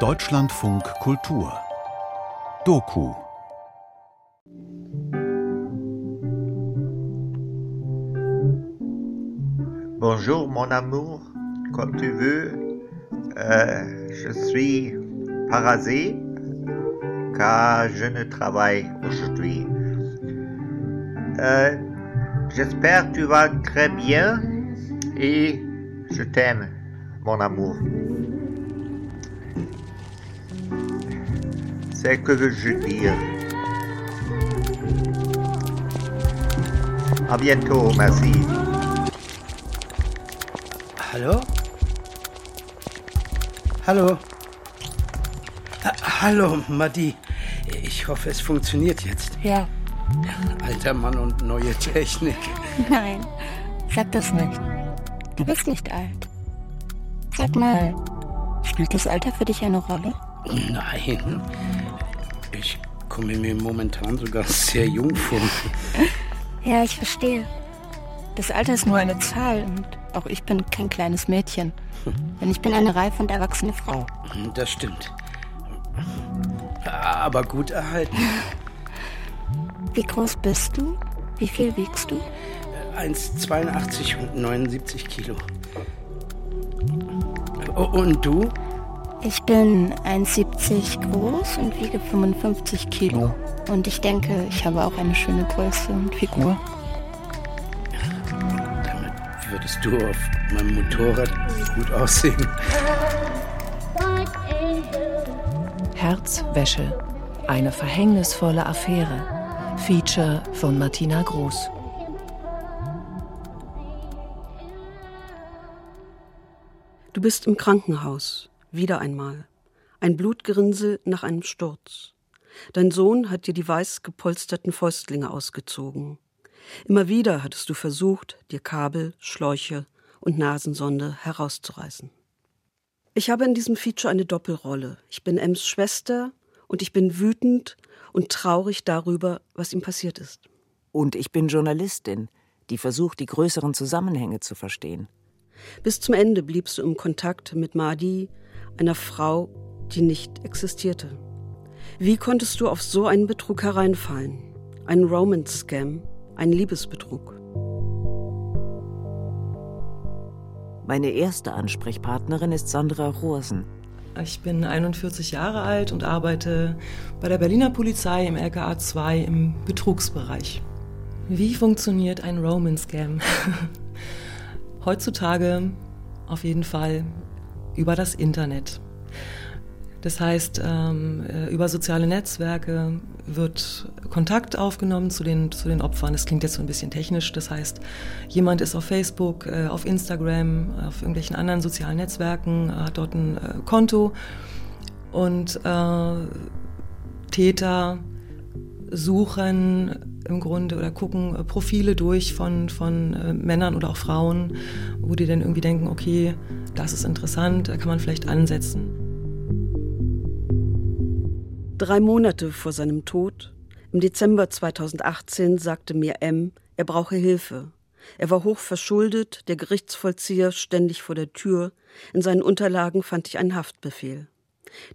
Deutschlandfunk Kultur Doku Bonjour mon amour, comme tu veux. Euh, je suis parasé car je ne travaille aujourd'hui. Euh, J'espère que tu vas très bien et je t'aime, mon amour. C'est que veux-je dire. À bientôt, merci. Hallo? Hallo? Ha Hallo, Madi. Ich hoffe, es funktioniert jetzt. Ja. Alter Mann und neue Technik. Nein, sag das nicht. Du bist nicht alt. Sag mal, spielt das Alter für dich eine Rolle? Nein. Ich komme mir momentan sogar sehr jung vor. Ja, ich verstehe. Das Alter ist nur eine Zahl und auch ich bin kein kleines Mädchen. Denn ich bin eine reife und erwachsene Frau. Das stimmt. Aber gut erhalten. Wie groß bist du? Wie viel wiegst du? 1,82 und 79 Kilo. Und du? Ich bin 1,70 groß und wiege 55 Kilo. Und ich denke, ich habe auch eine schöne Größe und Figur. Damit würdest du auf meinem Motorrad gut aussehen. Herzwäsche. Eine verhängnisvolle Affäre. Feature von Martina Groß. Du bist im Krankenhaus, wieder einmal. Ein Blutgerinnsel nach einem Sturz. Dein Sohn hat dir die weiß gepolsterten Fäustlinge ausgezogen. Immer wieder hattest du versucht, dir Kabel, Schläuche und Nasensonde herauszureißen. Ich habe in diesem Feature eine Doppelrolle. Ich bin Ems Schwester und ich bin wütend und traurig darüber, was ihm passiert ist. Und ich bin Journalistin, die versucht, die größeren Zusammenhänge zu verstehen. Bis zum Ende bliebst du im Kontakt mit Madi, einer Frau, die nicht existierte. Wie konntest du auf so einen Betrug hereinfallen? Ein Romance-Scam, ein Liebesbetrug. Meine erste Ansprechpartnerin ist Sandra Rohrsen. Ich bin 41 Jahre alt und arbeite bei der Berliner Polizei im LKA 2 im Betrugsbereich. Wie funktioniert ein Romance-Scam? Heutzutage auf jeden Fall über das Internet. Das heißt, ähm, äh, über soziale Netzwerke wird Kontakt aufgenommen zu den, zu den Opfern. Das klingt jetzt so ein bisschen technisch. Das heißt, jemand ist auf Facebook, äh, auf Instagram, auf irgendwelchen anderen sozialen Netzwerken, hat dort ein äh, Konto und äh, Täter suchen im Grunde oder gucken äh, Profile durch von, von äh, Männern oder auch Frauen, wo die dann irgendwie denken, okay, das ist interessant, da kann man vielleicht ansetzen. Drei Monate vor seinem Tod, im Dezember 2018, sagte mir M, er brauche Hilfe. Er war hoch verschuldet, der Gerichtsvollzieher ständig vor der Tür. In seinen Unterlagen fand ich einen Haftbefehl.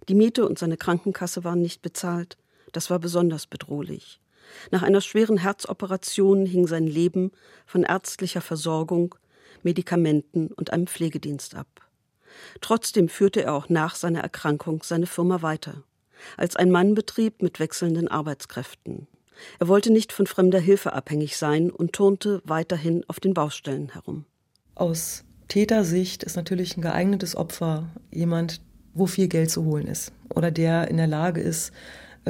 Die Miete und seine Krankenkasse waren nicht bezahlt. Das war besonders bedrohlich. Nach einer schweren Herzoperation hing sein Leben von ärztlicher Versorgung, Medikamenten und einem Pflegedienst ab. Trotzdem führte er auch nach seiner Erkrankung seine Firma weiter als ein Mannbetrieb mit wechselnden Arbeitskräften. Er wollte nicht von fremder Hilfe abhängig sein und turnte weiterhin auf den Baustellen herum. Aus Tätersicht ist natürlich ein geeignetes Opfer jemand, wo viel Geld zu holen ist oder der in der Lage ist,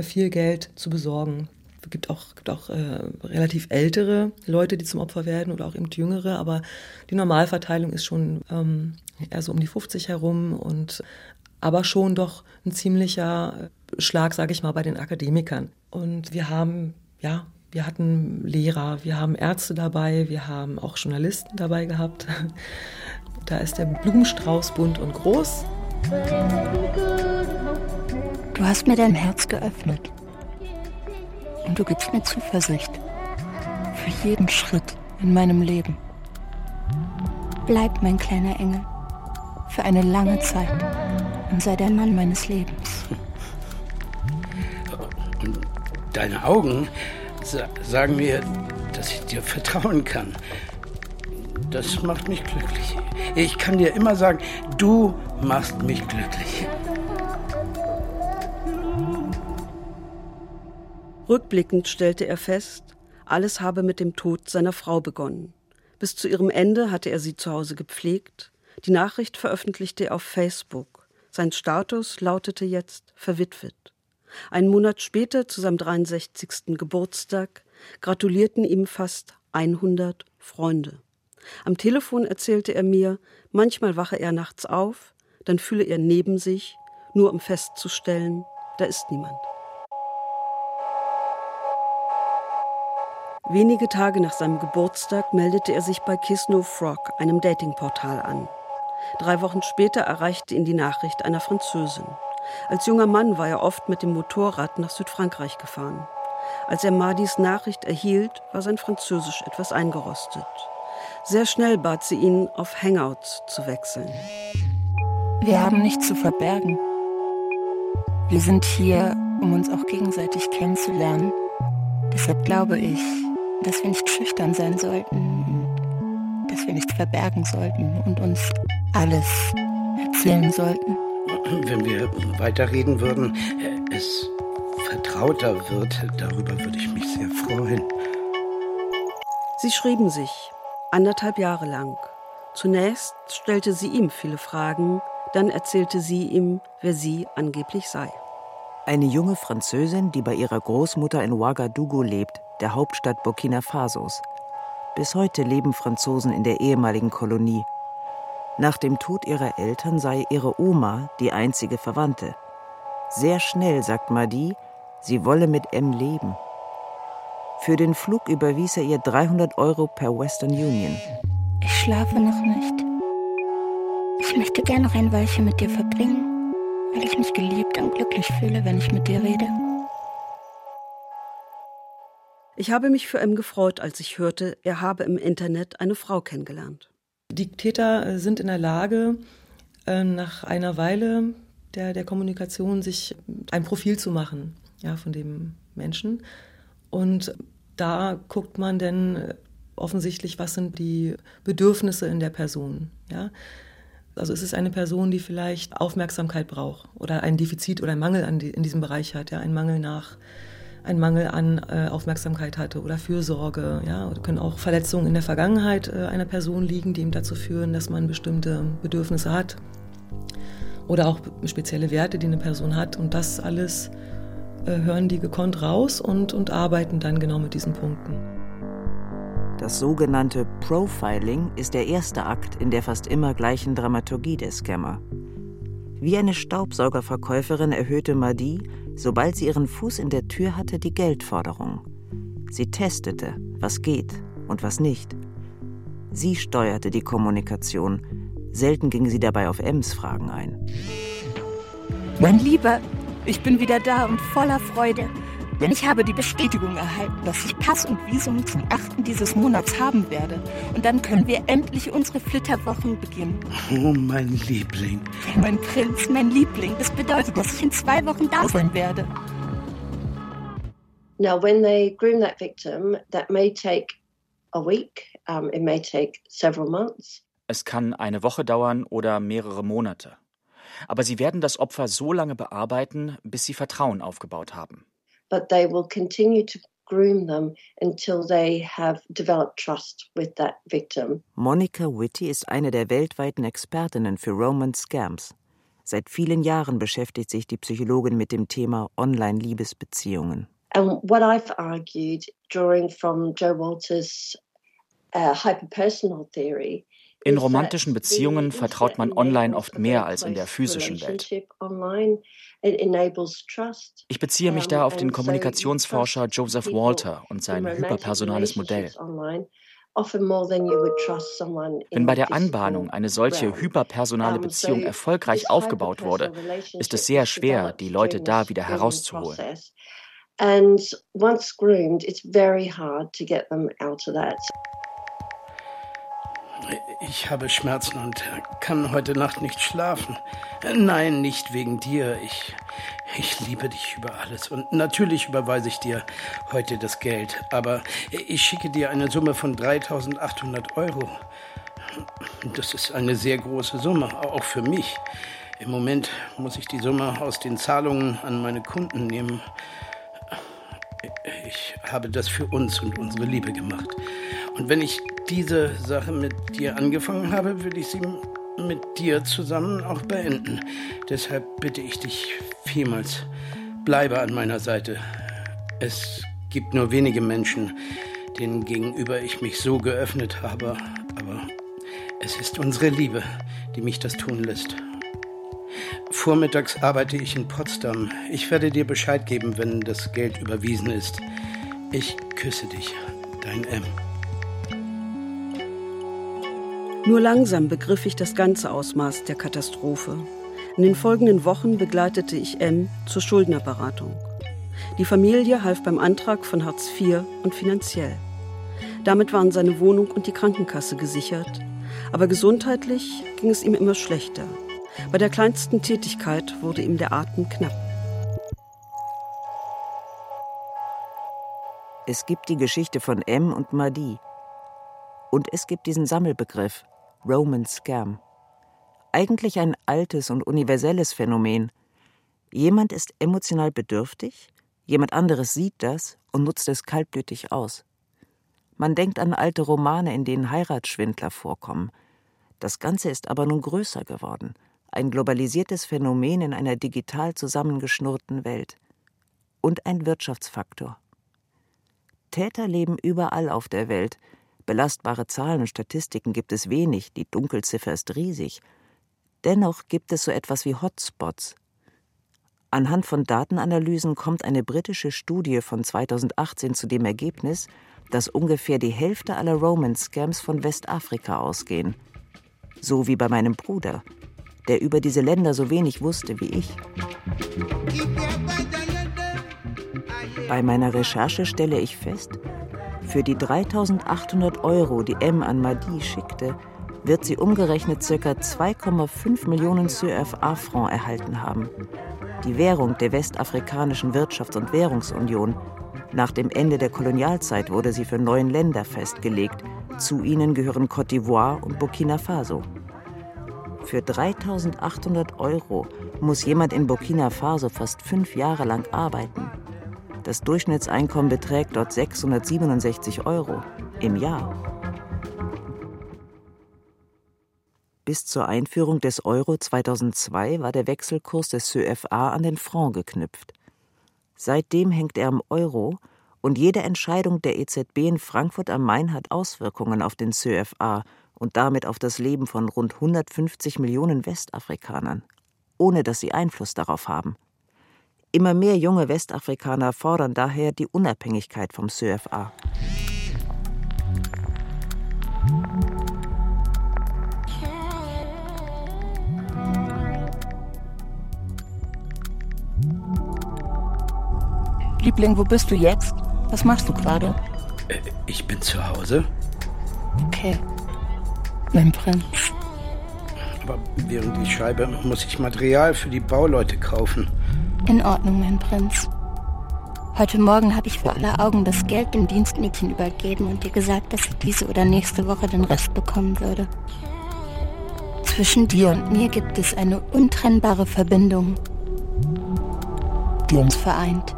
viel Geld zu besorgen. Es gibt auch, gibt auch äh, relativ ältere Leute, die zum Opfer werden oder auch eben jüngere, aber die Normalverteilung ist schon ähm, eher so um die 50 herum und aber schon doch ein ziemlicher Schlag, sage ich mal, bei den Akademikern. Und wir haben, ja, wir hatten Lehrer, wir haben Ärzte dabei, wir haben auch Journalisten dabei gehabt. Da ist der Blumenstrauß bunt und groß. Du hast mir dein Herz geöffnet. Und du gibst mir Zuversicht. Für jeden Schritt in meinem Leben. Bleib mein kleiner Engel. Für eine lange Zeit. Und sei der Mann meines Lebens. Und deine Augen sagen mir, dass ich dir vertrauen kann. Das macht mich glücklich. Ich kann dir immer sagen, du machst mich glücklich. Rückblickend stellte er fest, alles habe mit dem Tod seiner Frau begonnen. Bis zu ihrem Ende hatte er sie zu Hause gepflegt. Die Nachricht veröffentlichte er auf Facebook. Sein Status lautete jetzt verwitwet. Einen Monat später, zu seinem 63. Geburtstag, gratulierten ihm fast 100 Freunde. Am Telefon erzählte er mir, manchmal wache er nachts auf, dann fühle er neben sich, nur um festzustellen, da ist niemand. Wenige Tage nach seinem Geburtstag meldete er sich bei Kiss No Frog, einem Datingportal, an. Drei Wochen später erreichte ihn die Nachricht einer Französin. Als junger Mann war er oft mit dem Motorrad nach Südfrankreich gefahren. Als er Madis Nachricht erhielt, war sein Französisch etwas eingerostet. Sehr schnell bat sie ihn, auf Hangouts zu wechseln. Wir haben nichts zu verbergen. Wir sind hier, um uns auch gegenseitig kennenzulernen. Deshalb glaube ich, dass wir nicht schüchtern sein sollten, dass wir nicht verbergen sollten und uns alles erzählen sollten. Wenn wir weiterreden würden, es vertrauter wird, darüber würde ich mich sehr freuen. Sie schrieben sich anderthalb Jahre lang. Zunächst stellte sie ihm viele Fragen, dann erzählte sie ihm, wer sie angeblich sei. Eine junge Französin, die bei ihrer Großmutter in Ouagadougou lebt, der Hauptstadt Burkina Fasos. Bis heute leben Franzosen in der ehemaligen Kolonie. Nach dem Tod ihrer Eltern sei ihre Oma die einzige Verwandte. Sehr schnell sagt Madi, sie wolle mit M leben. Für den Flug überwies er ihr 300 Euro per Western Union. Ich schlafe noch nicht. Ich möchte gern noch ein Weilchen mit dir verbringen, weil ich mich geliebt und glücklich fühle, wenn ich mit dir rede. Ich habe mich für M gefreut, als ich hörte, er habe im Internet eine Frau kennengelernt. Die Täter äh, sind in der Lage, äh, nach einer Weile der, der Kommunikation sich ein Profil zu machen ja, von dem Menschen. Und da guckt man dann äh, offensichtlich, was sind die Bedürfnisse in der Person. Ja? Also ist es eine Person, die vielleicht Aufmerksamkeit braucht oder ein Defizit oder ein Mangel in diesem Bereich hat, ja, ein Mangel nach ein Mangel an äh, Aufmerksamkeit hatte oder Fürsorge. Ja, oder können auch Verletzungen in der Vergangenheit äh, einer Person liegen, die ihm dazu führen, dass man bestimmte Bedürfnisse hat oder auch spezielle Werte, die eine Person hat. Und das alles äh, hören die gekonnt raus und, und arbeiten dann genau mit diesen Punkten. Das sogenannte Profiling ist der erste Akt in der fast immer gleichen Dramaturgie der Scammer. Wie eine Staubsaugerverkäuferin erhöhte Madi, sobald sie ihren Fuß in der Tür hatte, die Geldforderung. Sie testete, was geht und was nicht. Sie steuerte die Kommunikation. Selten ging sie dabei auf Ems Fragen ein. Mein Lieber, ich bin wieder da und voller Freude. Denn ich habe die Bestätigung erhalten, dass ich Pass und Visum zum 8. dieses Monats haben werde. Und dann können wir endlich unsere Flitterwochen beginnen. Oh, mein Liebling. Mein Prinz, mein Liebling. Das bedeutet, dass ich in zwei Wochen da sein werde. Now, when they groom that victim, that may take a week, um, it may take several months. Es kann eine Woche dauern oder mehrere Monate. Aber sie werden das Opfer so lange bearbeiten, bis sie Vertrauen aufgebaut haben but they will continue to groom them until they have developed trust with that victim. Monica Whitty ist eine der weltweiten Expertinnen für Roman Scams. Seit vielen Jahren beschäftigt sich die Psychologin mit dem Thema Online-Liebesbeziehungen. And what I've argued, drawing from Joe Walters' uh, hyperpersonal theory, in romantischen Beziehungen vertraut man online oft mehr als in der physischen Welt. Ich beziehe mich da auf den Kommunikationsforscher Joseph Walter und sein hyperpersonales Modell. Wenn bei der Anbahnung eine solche hyperpersonale Beziehung erfolgreich aufgebaut wurde, ist es sehr schwer, die Leute da wieder herauszuholen. And once groomed, it's very hard to get them out of that. Ich habe Schmerzen und kann heute Nacht nicht schlafen. Nein, nicht wegen dir. Ich, ich liebe dich über alles. Und natürlich überweise ich dir heute das Geld. Aber ich schicke dir eine Summe von 3800 Euro. Das ist eine sehr große Summe, auch für mich. Im Moment muss ich die Summe aus den Zahlungen an meine Kunden nehmen. Ich habe das für uns und unsere Liebe gemacht. Und wenn ich diese Sache mit dir angefangen habe, will ich sie mit dir zusammen auch beenden. Deshalb bitte ich dich vielmals, bleibe an meiner Seite. Es gibt nur wenige Menschen, denen gegenüber ich mich so geöffnet habe, aber es ist unsere Liebe, die mich das tun lässt. Vormittags arbeite ich in Potsdam. Ich werde dir Bescheid geben, wenn das Geld überwiesen ist. Ich küsse dich, dein M. Nur langsam begriff ich das ganze Ausmaß der Katastrophe. In den folgenden Wochen begleitete ich M zur Schuldnerberatung. Die Familie half beim Antrag von Hartz IV und finanziell. Damit waren seine Wohnung und die Krankenkasse gesichert, aber gesundheitlich ging es ihm immer schlechter. Bei der kleinsten Tätigkeit wurde ihm der Atem knapp. Es gibt die Geschichte von M und Madi. Und es gibt diesen Sammelbegriff Roman Scam. Eigentlich ein altes und universelles Phänomen. Jemand ist emotional bedürftig, jemand anderes sieht das und nutzt es kaltblütig aus. Man denkt an alte Romane, in denen Heiratsschwindler vorkommen. Das Ganze ist aber nun größer geworden ein globalisiertes Phänomen in einer digital zusammengeschnurrten Welt und ein Wirtschaftsfaktor. Täter leben überall auf der Welt. Belastbare Zahlen und Statistiken gibt es wenig, die Dunkelziffer ist riesig. Dennoch gibt es so etwas wie Hotspots. Anhand von Datenanalysen kommt eine britische Studie von 2018 zu dem Ergebnis, dass ungefähr die Hälfte aller Romance-Scams von Westafrika ausgehen. So wie bei meinem Bruder, der über diese Länder so wenig wusste wie ich. Bei meiner Recherche stelle ich fest, für die 3800 Euro, die M an Madi schickte, wird sie umgerechnet ca. 2,5 Millionen CFA-Francs erhalten haben. Die Währung der Westafrikanischen Wirtschafts- und Währungsunion. Nach dem Ende der Kolonialzeit wurde sie für neun Länder festgelegt. Zu ihnen gehören Côte d'Ivoire und Burkina Faso. Für 3800 Euro muss jemand in Burkina Faso fast fünf Jahre lang arbeiten. Das Durchschnittseinkommen beträgt dort 667 Euro im Jahr. Bis zur Einführung des Euro 2002 war der Wechselkurs des CFA an den Franc geknüpft. Seitdem hängt er am Euro und jede Entscheidung der EZB in Frankfurt am Main hat Auswirkungen auf den CFA und damit auf das Leben von rund 150 Millionen Westafrikanern, ohne dass sie Einfluss darauf haben. Immer mehr junge Westafrikaner fordern daher die Unabhängigkeit vom CFA. Liebling, wo bist du jetzt? Was machst du gerade? Äh, ich bin zu Hause. Okay mein Prinz. Aber während ich schreibe, muss ich Material für die Bauleute kaufen. In Ordnung, mein Prinz. Heute Morgen habe ich vor aller Augen das Geld dem Dienstmädchen übergeben und ihr gesagt, dass ich diese oder nächste Woche den Rest bekommen würde. Zwischen dir und mir gibt es eine untrennbare Verbindung, die uns vereint.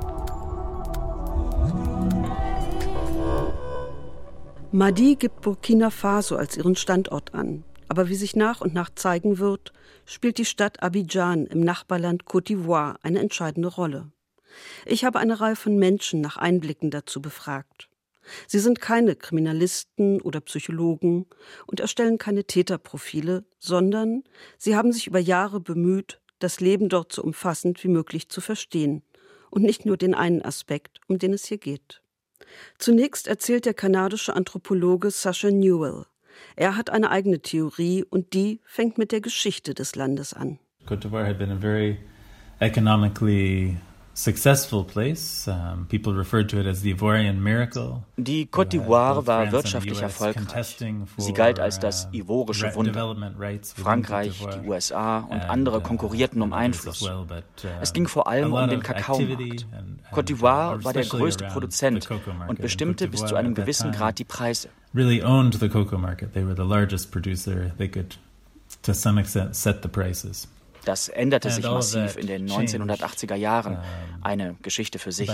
Madi gibt Burkina Faso als ihren Standort an. Aber wie sich nach und nach zeigen wird, spielt die Stadt Abidjan im Nachbarland Côte d'Ivoire eine entscheidende Rolle. Ich habe eine Reihe von Menschen nach Einblicken dazu befragt. Sie sind keine Kriminalisten oder Psychologen und erstellen keine Täterprofile, sondern sie haben sich über Jahre bemüht, das Leben dort so umfassend wie möglich zu verstehen und nicht nur den einen Aspekt, um den es hier geht. Zunächst erzählt der kanadische Anthropologe Sasha Newell. Er hat eine eigene Theorie und die fängt mit der Geschichte des Landes an. D'Ivoire had been a very economically successful place. Um, people referred to it as the Ivorian miracle. Die Côte d'Ivoire war wirtschaftlich erfolgreich. Sie galt als das ivorische Wunder. Frankreich, die USA und andere konkurrierten um Einfluss. Es ging vor allem um den Kakaomarkt. Côte d'Ivoire war der größte Produzent und bestimmte bis zu einem gewissen Grad die Preise. Really owned the cocoa market. They were the largest producer. They could, to some extent, set the prices. Das änderte sich massiv in den 1980er Jahren. Eine Geschichte für sich.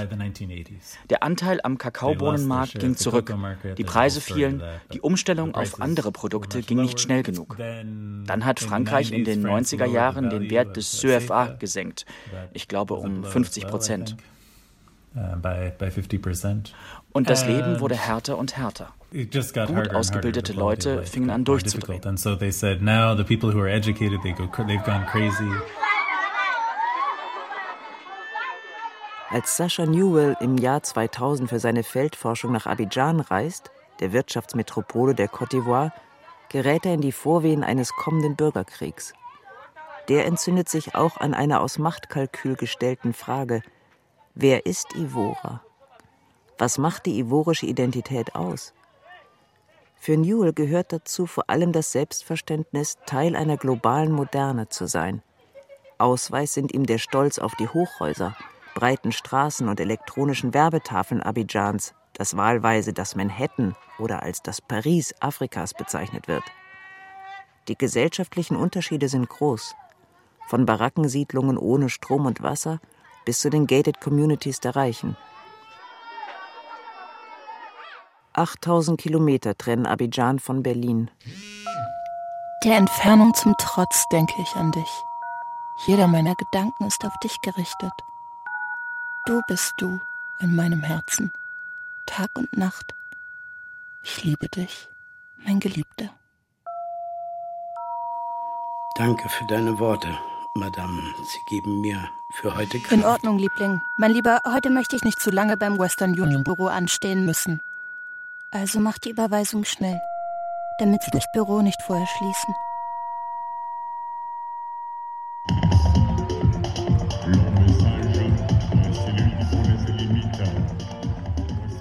Der Anteil am Kakaobohnenmarkt ging zurück. Die Preise fielen. Die Umstellung auf andere Produkte ging nicht schnell genug. Dann hat Frankreich in den 90er Jahren den Wert des CFA gesenkt. Ich glaube um 50 Prozent. Uh, und das Leben wurde härter und härter. Gut ausgebildete Leute fingen an durchzudrehen. Als Sascha Newell im Jahr 2000 für seine Feldforschung nach Abidjan reist, der Wirtschaftsmetropole der Côte d'Ivoire, gerät er in die Vorwehen eines kommenden Bürgerkriegs. Der entzündet sich auch an einer aus Machtkalkül gestellten Frage: Wer ist Ivora? Was macht die ivorische Identität aus? Für Newell gehört dazu vor allem das Selbstverständnis, Teil einer globalen Moderne zu sein. Ausweis sind ihm der Stolz auf die Hochhäuser, breiten Straßen und elektronischen Werbetafeln Abidjans, das wahlweise das Manhattan oder als das Paris Afrikas bezeichnet wird. Die gesellschaftlichen Unterschiede sind groß. Von Barackensiedlungen ohne Strom und Wasser bis zu den Gated Communities der Reichen – 8000 Kilometer trennen Abidjan von Berlin. Der Entfernung zum Trotz denke ich an dich. Jeder meiner Gedanken ist auf dich gerichtet. Du bist du in meinem Herzen, Tag und Nacht. Ich liebe dich, mein Geliebter. Danke für deine Worte, Madame. Sie geben mir für heute Kraft. In Ordnung, Liebling. Mein Lieber, heute möchte ich nicht zu lange beim Western Union Büro anstehen müssen. Also mach die Überweisung schnell, damit Sie das Büro nicht vorher schließen.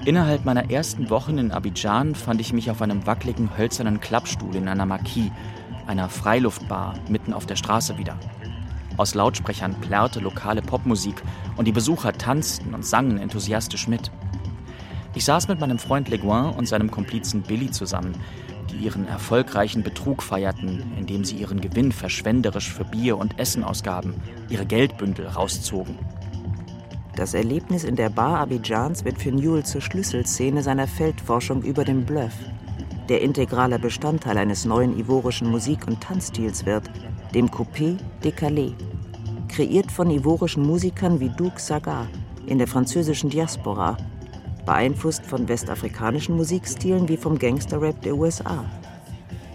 Innerhalb meiner ersten Wochen in Abidjan fand ich mich auf einem wackeligen hölzernen Klappstuhl in einer Marquis, einer Freiluftbar mitten auf der Straße wieder. Aus Lautsprechern plärrte lokale Popmusik und die Besucher tanzten und sangen enthusiastisch mit. Ich saß mit meinem Freund Leguin und seinem Komplizen Billy zusammen, die ihren erfolgreichen Betrug feierten, indem sie ihren Gewinn verschwenderisch für Bier und Essen ausgaben, ihre Geldbündel rauszogen. Das Erlebnis in der Bar Abidjans wird für Newell zur Schlüsselszene seiner Feldforschung über den Bluff, der integraler Bestandteil eines neuen ivorischen Musik- und Tanzstils wird, dem Coupé décalé, kreiert von ivorischen Musikern wie Duke Sagar in der französischen Diaspora beeinflusst von westafrikanischen Musikstilen wie vom Gangsterrap der USA.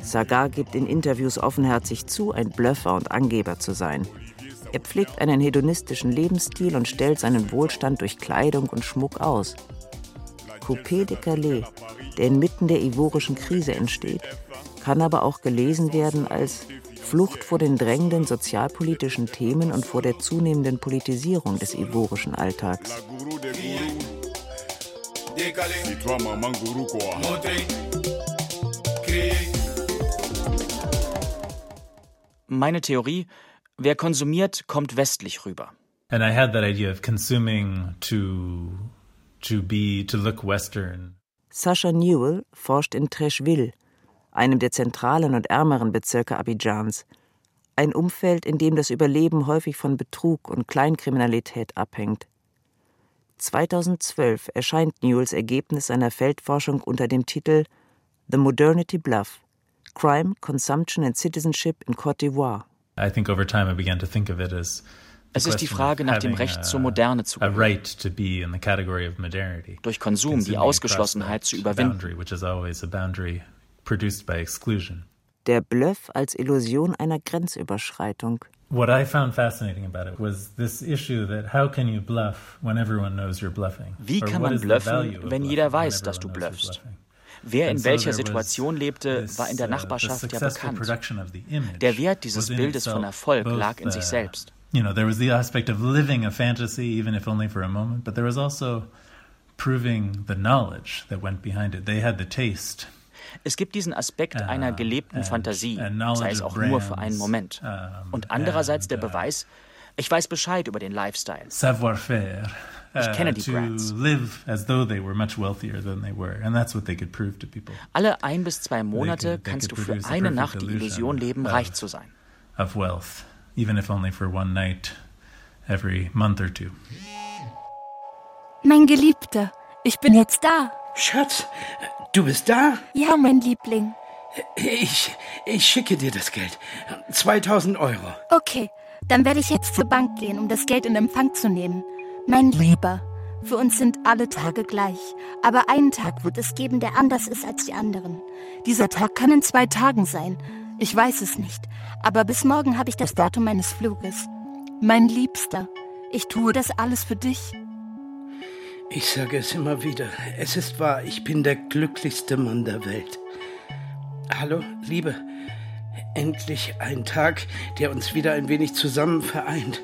Sagar gibt in Interviews offenherzig zu, ein Blöffer und Angeber zu sein. Er pflegt einen hedonistischen Lebensstil und stellt seinen Wohlstand durch Kleidung und Schmuck aus. Coupé de Calais, der inmitten der ivorischen Krise entsteht, kann aber auch gelesen werden als Flucht vor den drängenden sozialpolitischen Themen und vor der zunehmenden Politisierung des ivorischen Alltags. Dis-toi, maman gourou quoi. Montrer, créer. Meine Theorie, wer konsumiert, kommt westlich rüber. And I had that idea of consuming to to be to look western. Sascha Newell forscht in Trècheville, einem der zentralen und ärmeren Bezirke Abidjans, ein Umfeld, in dem das Überleben häufig von Betrug und Kleinkriminalität abhängt. 2012 erscheint Newells Ergebnis seiner Feldforschung unter dem Titel The Modernity Bluff Crime, Consumption and Citizenship in Côte d'Ivoire. Es ist die Frage nach dem Recht zur Moderne zu gehören. Durch Konsum die Ausgeschlossenheit zu überwinden. Der Bluff als Illusion einer Grenzüberschreitung. What I found fascinating about it was this issue that how can you bluff when everyone knows you're bluffing? Wie kann man bluffen, wenn jeder weiß, dass du bluffst? Wer in welcher Situation lebte, war in der uh, Nachbarschaft ja bekannt. Der Wert dieses Bildes von Erfolg lag in sich uh, selbst. you know, there was the aspect of living a fantasy, even if only for a moment, but there was also proving the knowledge that went behind it. They had the taste. Es gibt diesen Aspekt einer gelebten Fantasie, sei es auch nur für einen Moment. Und andererseits der Beweis, ich weiß Bescheid über den Lifestyle. Savoir-faire. Ich kenne die Brands. Alle ein bis zwei Monate kannst du für eine Nacht die Illusion leben, reich zu sein. Of wealth, even if only for one night every month or two. Mein Geliebter, ich bin jetzt da. Schatz, du bist da? Ja, mein Liebling. Ich, ich schicke dir das Geld. 2000 Euro. Okay, dann werde ich jetzt zur Bank gehen, um das Geld in Empfang zu nehmen. Mein Lieber, für uns sind alle Tage gleich. Aber einen Tag wird es geben, der anders ist als die anderen. Dieser Tag kann in zwei Tagen sein. Ich weiß es nicht. Aber bis morgen habe ich das Datum meines Fluges. Mein Liebster, ich tue das alles für dich. Ich sage es immer wieder. Es ist wahr, ich bin der glücklichste Mann der Welt. Hallo, Liebe. Endlich ein Tag, der uns wieder ein wenig zusammen vereint.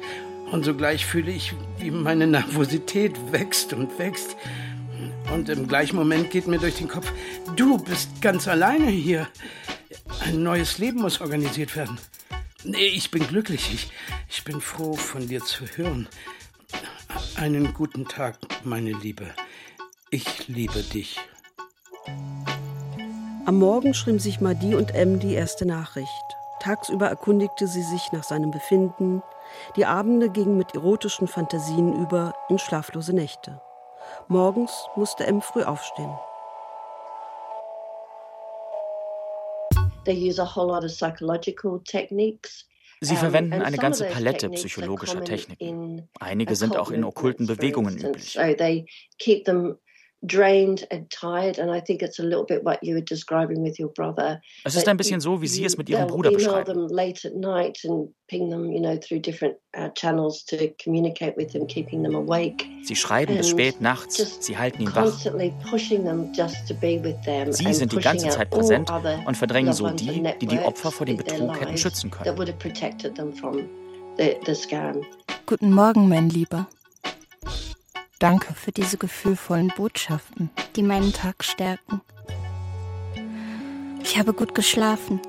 Und sogleich fühle ich, wie meine Nervosität wächst und wächst. Und im gleichen Moment geht mir durch den Kopf, du bist ganz alleine hier. Ein neues Leben muss organisiert werden. Nee, ich bin glücklich. Ich, ich bin froh, von dir zu hören. Einen guten Tag, meine Liebe. Ich liebe dich. Am Morgen schrieben sich Madi und M die erste Nachricht. Tagsüber erkundigte sie sich nach seinem Befinden. Die Abende gingen mit erotischen Fantasien über in schlaflose Nächte. Morgens musste M früh aufstehen. They use a whole lot of psychological techniques Sie verwenden eine ganze Palette psychologischer Techniken. Einige sind auch in okkulten Bewegungen üblich. Es ist ein bisschen so, wie Sie es mit Ihrem Bruder beschreiben. Sie schreiben bis spät nachts, Sie halten ihn wach. Sie sind die ganze Zeit präsent und verdrängen so die, die die Opfer vor dem Betrug hätten schützen können. Guten Morgen, mein Lieber. Danke für diese gefühlvollen Botschaften, die meinen Tag stärken. Ich habe gut geschlafen.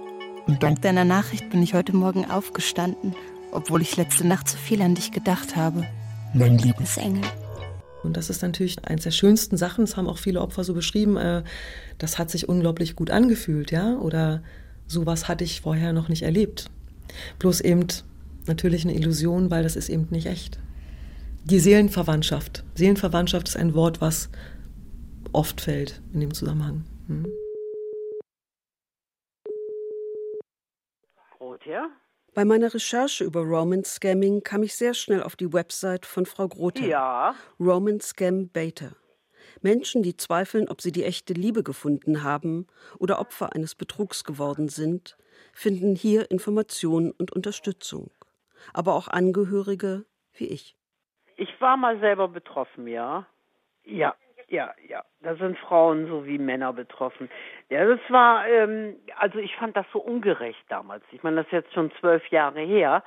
Und dank deiner Nachricht bin ich heute Morgen aufgestanden, obwohl ich letzte Nacht zu viel an dich gedacht habe. Mein liebes Engel. Und das ist natürlich eines der schönsten Sachen, das haben auch viele Opfer so beschrieben, äh, das hat sich unglaublich gut angefühlt, ja, oder sowas hatte ich vorher noch nicht erlebt. Bloß eben natürlich eine Illusion, weil das ist eben nicht echt die Seelenverwandtschaft. Seelenverwandtschaft ist ein Wort, was oft fällt in dem Zusammenhang. Hm. Rother? Bei meiner Recherche über Roman Scamming kam ich sehr schnell auf die Website von Frau Grote. Ja. Roman Scam Beta. Menschen, die zweifeln, ob sie die echte Liebe gefunden haben oder Opfer eines Betrugs geworden sind, finden hier Informationen und Unterstützung. Aber auch Angehörige wie ich. Ich war mal selber betroffen, ja. Ja, ja, ja. Da sind Frauen sowie Männer betroffen. Ja, das war, ähm, also ich fand das so ungerecht damals. Ich meine, das ist jetzt schon zwölf Jahre her.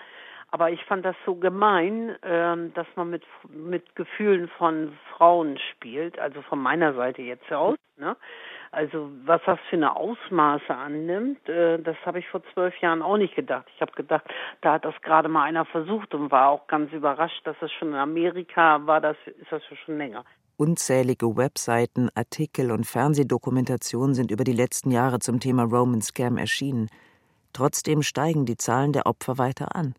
Aber ich fand das so gemein, ähm, dass man mit, mit Gefühlen von Frauen spielt, also von meiner Seite jetzt aus. Ne? Also was das für eine Ausmaße annimmt, äh, das habe ich vor zwölf Jahren auch nicht gedacht. Ich habe gedacht, da hat das gerade mal einer versucht und war auch ganz überrascht, dass es schon in Amerika war, das ist das schon länger. Unzählige Webseiten, Artikel und Fernsehdokumentationen sind über die letzten Jahre zum Thema Roman Scam erschienen. Trotzdem steigen die Zahlen der Opfer weiter an.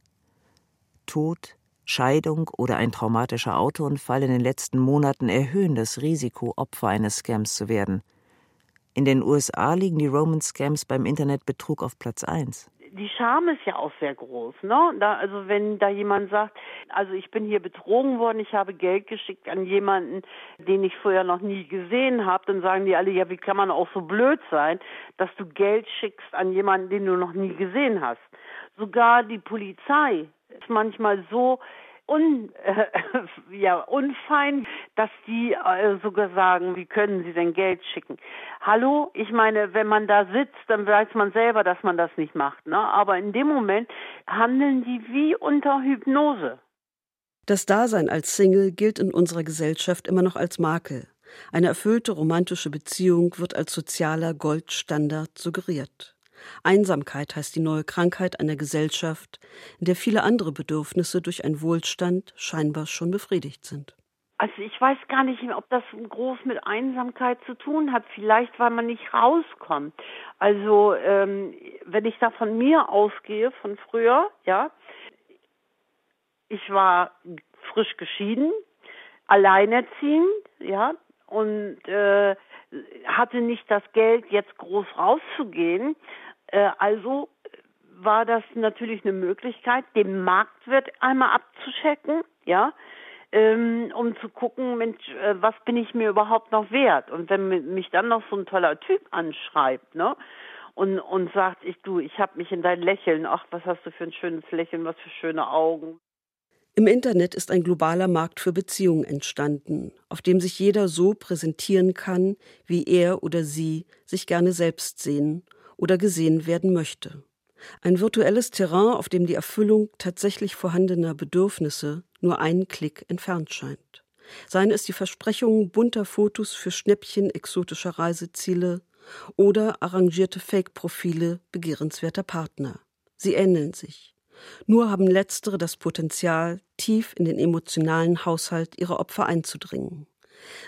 Tod, Scheidung oder ein traumatischer Autounfall in den letzten Monaten erhöhen das Risiko, Opfer eines Scams zu werden. In den USA liegen die Roman Scams beim Internetbetrug auf Platz 1 die Scham ist ja auch sehr groß, ne? Da, also wenn da jemand sagt, also ich bin hier betrogen worden, ich habe Geld geschickt an jemanden, den ich vorher noch nie gesehen habe, dann sagen die alle, ja, wie kann man auch so blöd sein, dass du Geld schickst an jemanden, den du noch nie gesehen hast. Sogar die Polizei ist manchmal so un, äh, ja, unfein, dass die äh, sogar sagen, wie können sie denn Geld schicken? Hallo, ich meine, wenn man da sitzt, dann weiß man selber, dass man das nicht macht. Ne? Aber in dem Moment handeln die wie unter Hypnose. Das Dasein als Single gilt in unserer Gesellschaft immer noch als Makel. Eine erfüllte romantische Beziehung wird als sozialer Goldstandard suggeriert. Einsamkeit heißt die neue Krankheit einer Gesellschaft, in der viele andere Bedürfnisse durch einen Wohlstand scheinbar schon befriedigt sind. Also ich weiß gar nicht, ob das groß mit Einsamkeit zu tun hat. Vielleicht, weil man nicht rauskommt. Also ähm, wenn ich da von mir ausgehe, von früher, ja, ich war frisch geschieden, alleinerziehend, ja, und äh, hatte nicht das Geld, jetzt groß rauszugehen. Äh, also war das natürlich eine Möglichkeit, den Marktwert einmal abzuchecken, ja, ähm, um zu gucken, Mensch, äh, was bin ich mir überhaupt noch wert? Und wenn mich dann noch so ein toller Typ anschreibt, ne? Und, und sagt, ich du, ich habe mich in dein Lächeln, ach, was hast du für ein schönes Lächeln, was für schöne Augen. Im Internet ist ein globaler Markt für Beziehungen entstanden, auf dem sich jeder so präsentieren kann, wie er oder sie sich gerne selbst sehen oder gesehen werden möchte. Ein virtuelles Terrain, auf dem die Erfüllung tatsächlich vorhandener Bedürfnisse nur einen Klick entfernt scheint. Seien es die Versprechungen bunter Fotos für Schnäppchen exotischer Reiseziele oder arrangierte Fake-Profile begehrenswerter Partner. Sie ähneln sich. Nur haben letztere das Potenzial, tief in den emotionalen Haushalt ihrer Opfer einzudringen.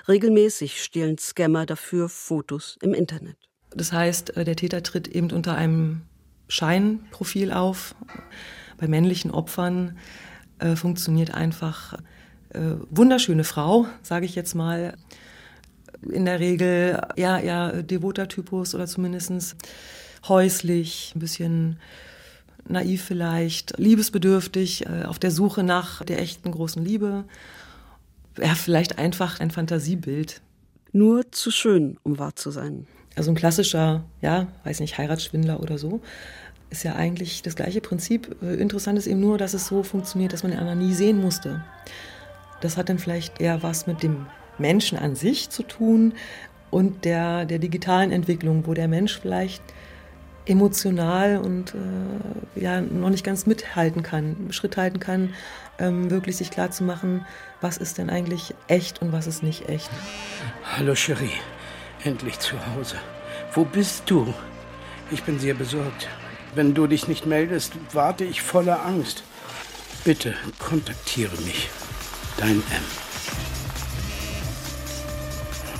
Regelmäßig stehlen Scammer dafür Fotos im Internet. Das heißt, äh, der Täter tritt eben unter einem Scheinprofil auf. Bei männlichen Opfern äh, funktioniert einfach äh, wunderschöne Frau, sage ich jetzt mal. In der Regel ja, ja, devoter Typus oder zumindest häuslich, ein bisschen naiv vielleicht, liebesbedürftig, äh, auf der Suche nach der echten großen Liebe. Ja, vielleicht einfach ein Fantasiebild. Nur zu schön, um wahr zu sein. Also ein klassischer, ja, weiß nicht, Heiratsschwindler oder so, ist ja eigentlich das gleiche Prinzip. Äh, interessant ist eben nur, dass es so funktioniert, dass man den anderen nie sehen musste. Das hat dann vielleicht eher was mit dem Menschen an sich zu tun und der, der digitalen Entwicklung, wo der Mensch vielleicht emotional und äh, ja noch nicht ganz mithalten kann, Schritt halten kann, ähm, wirklich sich klar zu machen, was ist denn eigentlich echt und was ist nicht echt. Hallo Cherie, endlich zu Hause. Wo bist du? Ich bin sehr besorgt. Wenn du dich nicht meldest, warte ich voller Angst. Bitte kontaktiere mich. Dein M.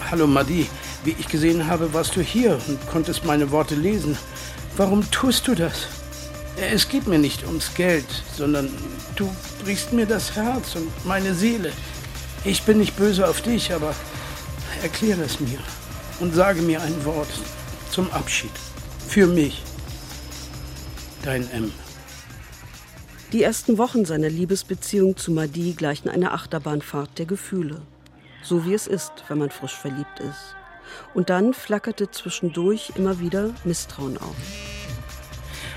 Hallo Madi, wie ich gesehen habe, warst du hier und konntest meine Worte lesen. Warum tust du das? Es geht mir nicht ums Geld, sondern du brichst mir das Herz und meine Seele. Ich bin nicht böse auf dich, aber erkläre es mir und sage mir ein Wort zum Abschied. Für mich. Dein M. Die ersten Wochen seiner Liebesbeziehung zu Madi gleichen einer Achterbahnfahrt der Gefühle. So wie es ist, wenn man frisch verliebt ist. Und dann flackerte zwischendurch immer wieder Misstrauen auf.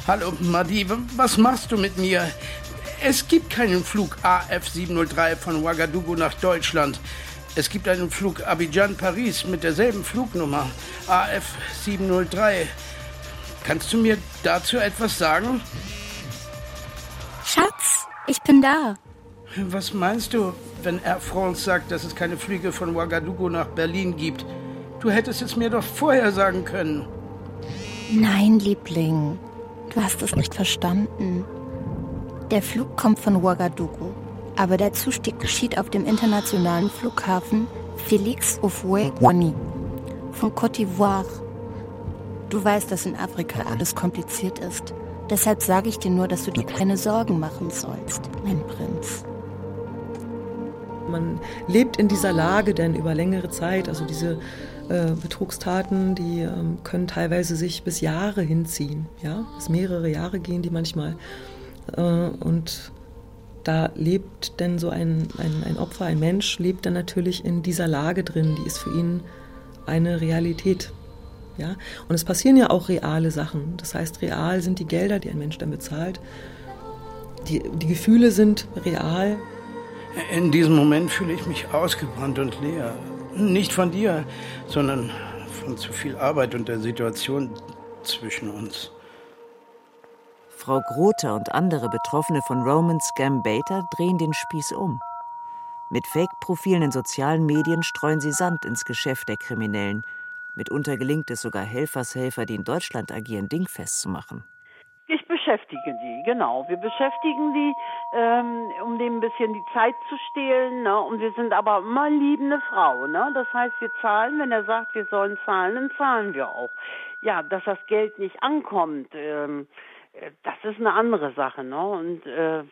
Hallo, Madi, was machst du mit mir? Es gibt keinen Flug AF703 von Ouagadougou nach Deutschland. Es gibt einen Flug Abidjan-Paris mit derselben Flugnummer AF703. Kannst du mir dazu etwas sagen? Schatz, ich bin da. Was meinst du, wenn Air France sagt, dass es keine Flüge von Ouagadougou nach Berlin gibt? Du hättest es mir doch vorher sagen können. Nein, Liebling. Du hast es nicht verstanden. Der Flug kommt von Ouagadougou, aber der Zustieg geschieht auf dem internationalen Flughafen Félix Houphouët-Boigny von Côte d'Ivoire. Du weißt, dass in Afrika alles kompliziert ist. Deshalb sage ich dir nur, dass du dir keine Sorgen machen sollst, mein Prinz. Man lebt in dieser Lage denn über längere Zeit, also diese äh, Betrugstaten, die ähm, können teilweise sich bis Jahre hinziehen, ja, bis mehrere Jahre gehen die manchmal. Äh, und da lebt denn so ein, ein, ein Opfer, ein Mensch, lebt dann natürlich in dieser Lage drin, die ist für ihn eine Realität. Ja? Und es passieren ja auch reale Sachen. Das heißt, real sind die Gelder, die ein Mensch dann bezahlt. Die, die Gefühle sind real. In diesem Moment fühle ich mich ausgebrannt und leer. Nicht von dir, sondern von zu viel Arbeit und der Situation zwischen uns. Frau Grother und andere Betroffene von Roman Scam Beta drehen den Spieß um. Mit Fake-Profilen in sozialen Medien streuen sie Sand ins Geschäft der Kriminellen. Mitunter gelingt es sogar Helfershelfer, die in Deutschland agieren, dingfest zu machen. Ich beschäftige die, genau. Wir beschäftigen die, ähm, um dem ein bisschen die Zeit zu stehlen. Ne? Und wir sind aber immer liebende Frau. Ne? Das heißt, wir zahlen, wenn er sagt, wir sollen zahlen, dann zahlen wir auch. Ja, dass das Geld nicht ankommt, ähm, äh, das ist eine andere Sache. Ne? Und äh,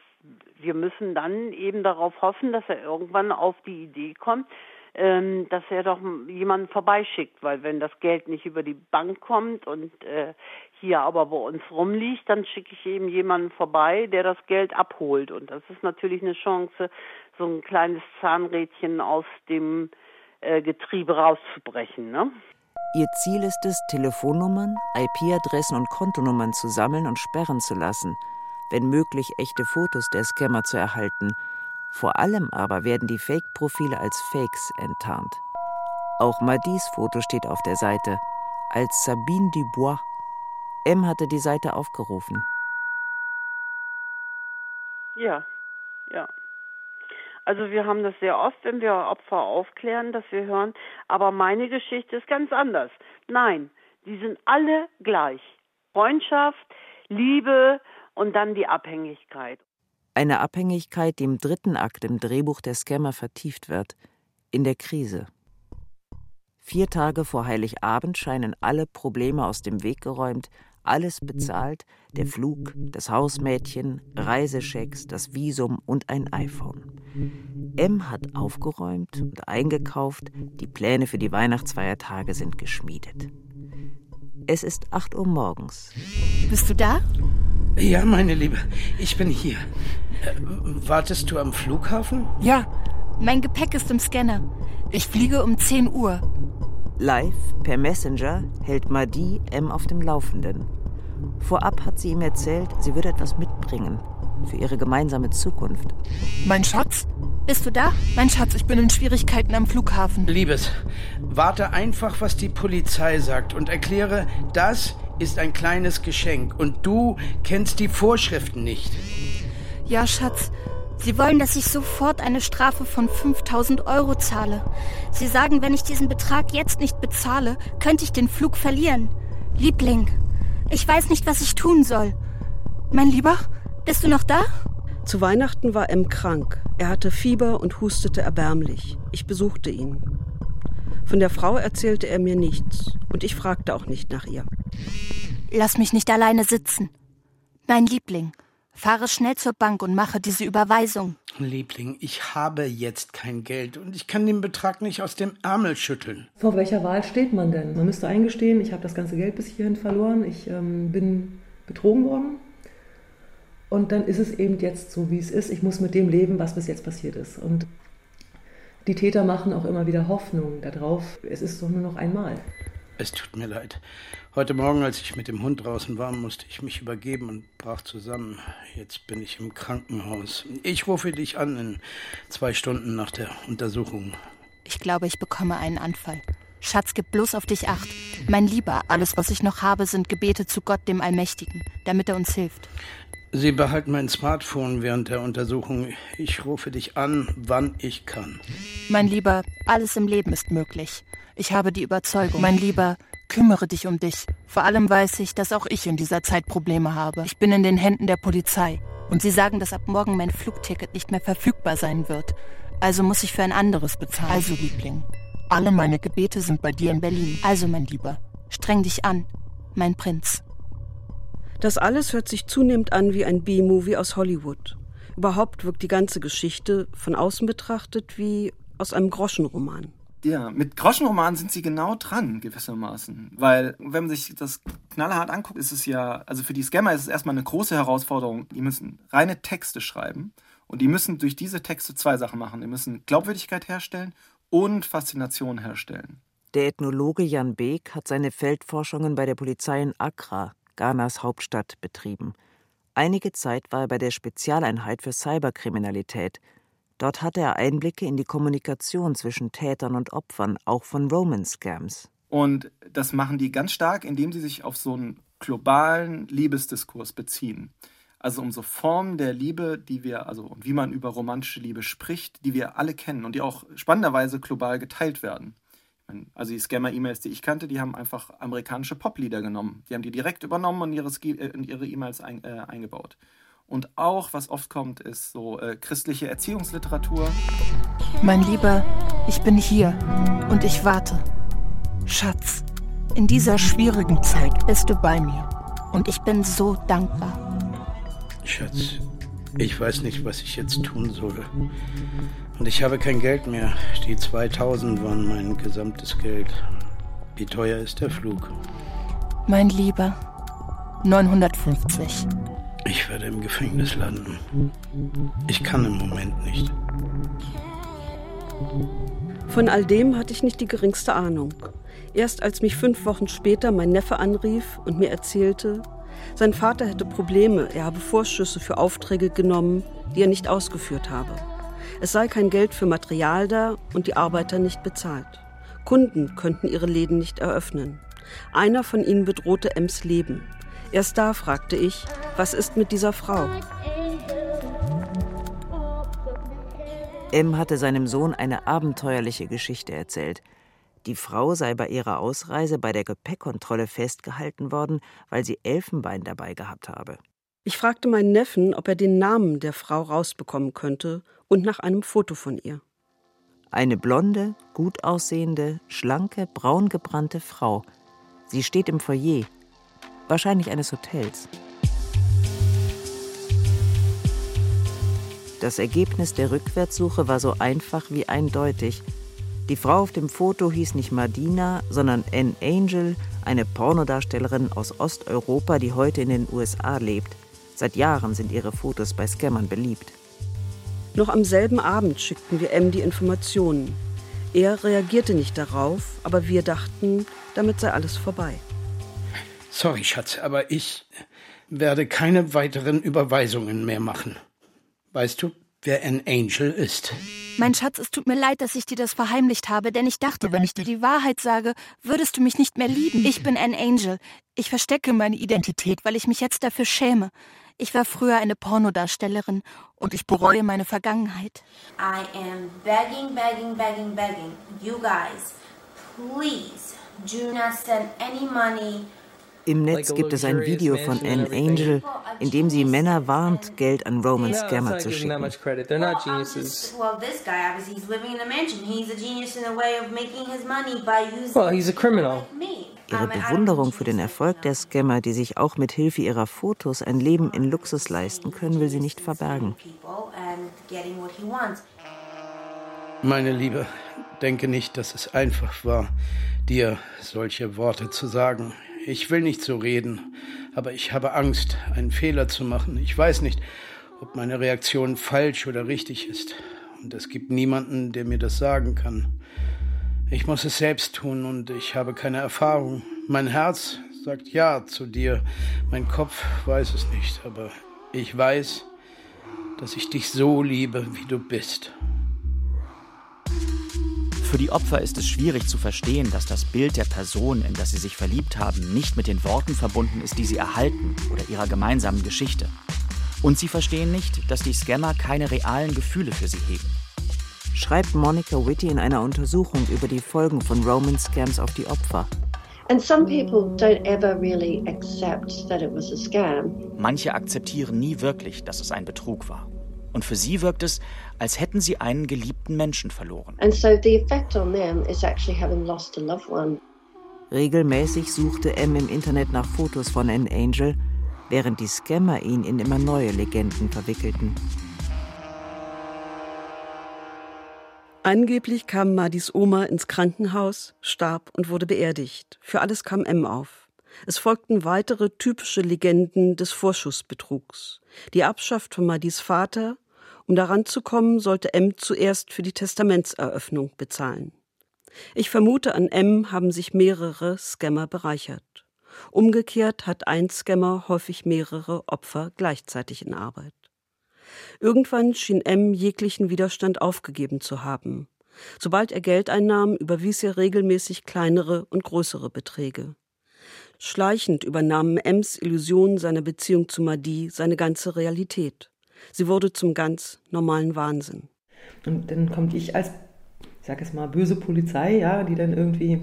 wir müssen dann eben darauf hoffen, dass er irgendwann auf die Idee kommt, ähm, dass er doch jemanden vorbeischickt, weil wenn das Geld nicht über die Bank kommt und äh, hier aber bei uns rumliegt, dann schicke ich eben jemanden vorbei, der das Geld abholt. Und das ist natürlich eine Chance, so ein kleines Zahnrädchen aus dem äh, Getriebe rauszubrechen. Ne? Ihr Ziel ist es, Telefonnummern, IP-Adressen und Kontonummern zu sammeln und sperren zu lassen, wenn möglich echte Fotos der Scammer zu erhalten – vor allem aber werden die Fake-Profile als Fakes enttarnt. Auch Madis Foto steht auf der Seite als Sabine Dubois. M hatte die Seite aufgerufen. Ja, ja. Also wir haben das sehr oft, wenn wir Opfer aufklären, dass wir hören, aber meine Geschichte ist ganz anders. Nein, die sind alle gleich. Freundschaft, Liebe und dann die Abhängigkeit. Eine Abhängigkeit, die im dritten Akt im Drehbuch der Scammer vertieft wird, in der Krise. Vier Tage vor Heiligabend scheinen alle Probleme aus dem Weg geräumt, alles bezahlt, der Flug, das Hausmädchen, Reisechecks, das Visum und ein iPhone. M hat aufgeräumt und eingekauft, die Pläne für die Weihnachtsfeiertage sind geschmiedet. Es ist 8 Uhr morgens. Bist du da? Ja, meine Liebe, ich bin hier. Äh, wartest du am Flughafen? Ja, mein Gepäck ist im Scanner. Ich fliege um 10 Uhr. Live, per Messenger, hält Madi M auf dem Laufenden. Vorab hat sie ihm erzählt, sie würde etwas mitbringen. Für ihre gemeinsame Zukunft. Mein Schatz? Bist du da? Mein Schatz, ich bin in Schwierigkeiten am Flughafen. Liebes, warte einfach, was die Polizei sagt und erkläre, das ist ein kleines Geschenk und du kennst die Vorschriften nicht. Ja, Schatz. Sie wollen, dass ich sofort eine Strafe von 5000 Euro zahle. Sie sagen, wenn ich diesen Betrag jetzt nicht bezahle, könnte ich den Flug verlieren. Liebling, ich weiß nicht, was ich tun soll. Mein Lieber, bist du noch da? Zu Weihnachten war M krank. Er hatte Fieber und hustete erbärmlich. Ich besuchte ihn. Von der Frau erzählte er mir nichts und ich fragte auch nicht nach ihr. Lass mich nicht alleine sitzen. Mein Liebling, fahre schnell zur Bank und mache diese Überweisung. Liebling, ich habe jetzt kein Geld und ich kann den Betrag nicht aus dem Ärmel schütteln. Vor welcher Wahl steht man denn? Man müsste eingestehen, ich habe das ganze Geld bis hierhin verloren, ich ähm, bin betrogen worden. Und dann ist es eben jetzt so, wie es ist. Ich muss mit dem leben, was bis jetzt passiert ist. Und die Täter machen auch immer wieder Hoffnung darauf, es ist doch nur noch einmal. Es tut mir leid. Heute Morgen, als ich mit dem Hund draußen war, musste ich mich übergeben und brach zusammen. Jetzt bin ich im Krankenhaus. Ich rufe dich an in zwei Stunden nach der Untersuchung. Ich glaube, ich bekomme einen Anfall. Schatz, gib bloß auf dich acht. Mein Lieber, alles, was ich noch habe, sind Gebete zu Gott, dem Allmächtigen, damit er uns hilft. Sie behalten mein Smartphone während der Untersuchung. Ich rufe dich an, wann ich kann. Mein Lieber, alles im Leben ist möglich. Ich habe die Überzeugung. Mein Lieber, kümmere dich um dich. Vor allem weiß ich, dass auch ich in dieser Zeit Probleme habe. Ich bin in den Händen der Polizei. Und sie sagen, dass ab morgen mein Flugticket nicht mehr verfügbar sein wird. Also muss ich für ein anderes bezahlen. Also, Liebling, alle meine Gebete sind bei dir in Berlin. Also, mein Lieber, streng dich an, mein Prinz. Das alles hört sich zunehmend an wie ein B-Movie aus Hollywood. Überhaupt wirkt die ganze Geschichte von außen betrachtet wie aus einem Groschenroman. Ja, mit Groschenromanen sind sie genau dran, gewissermaßen. Weil, wenn man sich das knallhart anguckt, ist es ja, also für die Scammer ist es erstmal eine große Herausforderung. Die müssen reine Texte schreiben und die müssen durch diese Texte zwei Sachen machen. Die müssen Glaubwürdigkeit herstellen und Faszination herstellen. Der Ethnologe Jan Beek hat seine Feldforschungen bei der Polizei in Accra Ghanas Hauptstadt, betrieben. Einige Zeit war er bei der Spezialeinheit für Cyberkriminalität. Dort hatte er Einblicke in die Kommunikation zwischen Tätern und Opfern, auch von Roman-Scams. Und das machen die ganz stark, indem sie sich auf so einen globalen Liebesdiskurs beziehen. Also um so Formen der Liebe, die wir, also und wie man über romantische Liebe spricht, die wir alle kennen und die auch spannenderweise global geteilt werden. Also die Scammer-E-Mails, die ich kannte, die haben einfach amerikanische Poplieder genommen. Die haben die direkt übernommen und äh, in ihre E-Mails ein, äh, eingebaut. Und auch, was oft kommt, ist so äh, christliche Erziehungsliteratur. Mein Lieber, ich bin hier und ich warte. Schatz, in dieser schwierigen Zeit bist du bei mir. Und ich bin so dankbar. Schatz, ich weiß nicht, was ich jetzt tun soll. Und ich habe kein Geld mehr. Die 2000 waren mein gesamtes Geld. Wie teuer ist der Flug? Mein Lieber, 950. Ich werde im Gefängnis landen. Ich kann im Moment nicht. Von all dem hatte ich nicht die geringste Ahnung. Erst als mich fünf Wochen später mein Neffe anrief und mir erzählte, sein Vater hätte Probleme, er habe Vorschüsse für Aufträge genommen, die er nicht ausgeführt habe. Es sei kein Geld für Material da und die Arbeiter nicht bezahlt. Kunden könnten ihre Läden nicht eröffnen. Einer von ihnen bedrohte Ems Leben. Erst da fragte ich, was ist mit dieser Frau? M hatte seinem Sohn eine abenteuerliche Geschichte erzählt. Die Frau sei bei ihrer Ausreise bei der Gepäckkontrolle festgehalten worden, weil sie Elfenbein dabei gehabt habe. Ich fragte meinen Neffen, ob er den Namen der Frau rausbekommen könnte und nach einem Foto von ihr. Eine blonde, gut aussehende, schlanke, braun gebrannte Frau. Sie steht im Foyer, wahrscheinlich eines Hotels. Das Ergebnis der Rückwärtssuche war so einfach wie eindeutig. Die Frau auf dem Foto hieß nicht Madina, sondern Anne Angel, eine Pornodarstellerin aus Osteuropa, die heute in den USA lebt. Seit Jahren sind ihre Fotos bei Scammern beliebt. Noch am selben Abend schickten wir M die Informationen. Er reagierte nicht darauf, aber wir dachten, damit sei alles vorbei. Sorry, Schatz, aber ich werde keine weiteren Überweisungen mehr machen. Weißt du, wer ein Angel ist? Mein Schatz, es tut mir leid, dass ich dir das verheimlicht habe, denn ich dachte, wenn ich dir die Wahrheit sage, würdest du mich nicht mehr lieben. Ich bin ein Angel. Ich verstecke meine Identität, weil ich mich jetzt dafür schäme. Ich war früher eine Pornodarstellerin und ich bereue meine Vergangenheit. I am begging, begging, begging, begging. You guys, please do not send any money im Netz gibt es ein Video von Anne Angel, in dem sie Männer warnt, Geld an Roman Scammer zu schicken. Ihre Bewunderung für den Erfolg der Scammer, die sich auch mit Hilfe ihrer Fotos ein Leben in Luxus leisten können, will sie nicht verbergen. Meine Liebe, denke nicht, dass es einfach war, dir solche Worte zu sagen. Ich will nicht so reden, aber ich habe Angst, einen Fehler zu machen. Ich weiß nicht, ob meine Reaktion falsch oder richtig ist. Und es gibt niemanden, der mir das sagen kann. Ich muss es selbst tun und ich habe keine Erfahrung. Mein Herz sagt ja zu dir, mein Kopf weiß es nicht, aber ich weiß, dass ich dich so liebe, wie du bist. Für die Opfer ist es schwierig zu verstehen, dass das Bild der Person, in das sie sich verliebt haben, nicht mit den Worten verbunden ist, die sie erhalten oder ihrer gemeinsamen Geschichte. Und sie verstehen nicht, dass die Scammer keine realen Gefühle für sie hegen. Schreibt Monica Whitty in einer Untersuchung über die Folgen von Roman Scams auf die Opfer. Manche akzeptieren nie wirklich, dass es ein Betrug war. Und für sie wirkt es, als hätten sie einen geliebten Menschen verloren. Regelmäßig suchte M im Internet nach Fotos von Anne Angel, während die Scammer ihn in immer neue Legenden verwickelten. Angeblich kam Madis Oma ins Krankenhaus, starb und wurde beerdigt. Für alles kam M auf. Es folgten weitere typische Legenden des Vorschussbetrugs. Die Erbschaft von Madis Vater, um daran zu kommen, sollte M zuerst für die Testamentseröffnung bezahlen. Ich vermute, an M haben sich mehrere Scammer bereichert. Umgekehrt hat ein Scammer häufig mehrere Opfer gleichzeitig in Arbeit. Irgendwann schien M jeglichen Widerstand aufgegeben zu haben. Sobald er Geld einnahm, überwies er regelmäßig kleinere und größere Beträge. Schleichend übernahmen Ems Illusionen seiner Beziehung zu Madi seine ganze Realität. Sie wurde zum ganz normalen Wahnsinn. Und dann kommt ich als, ich sag jetzt mal, böse Polizei, ja, die dann irgendwie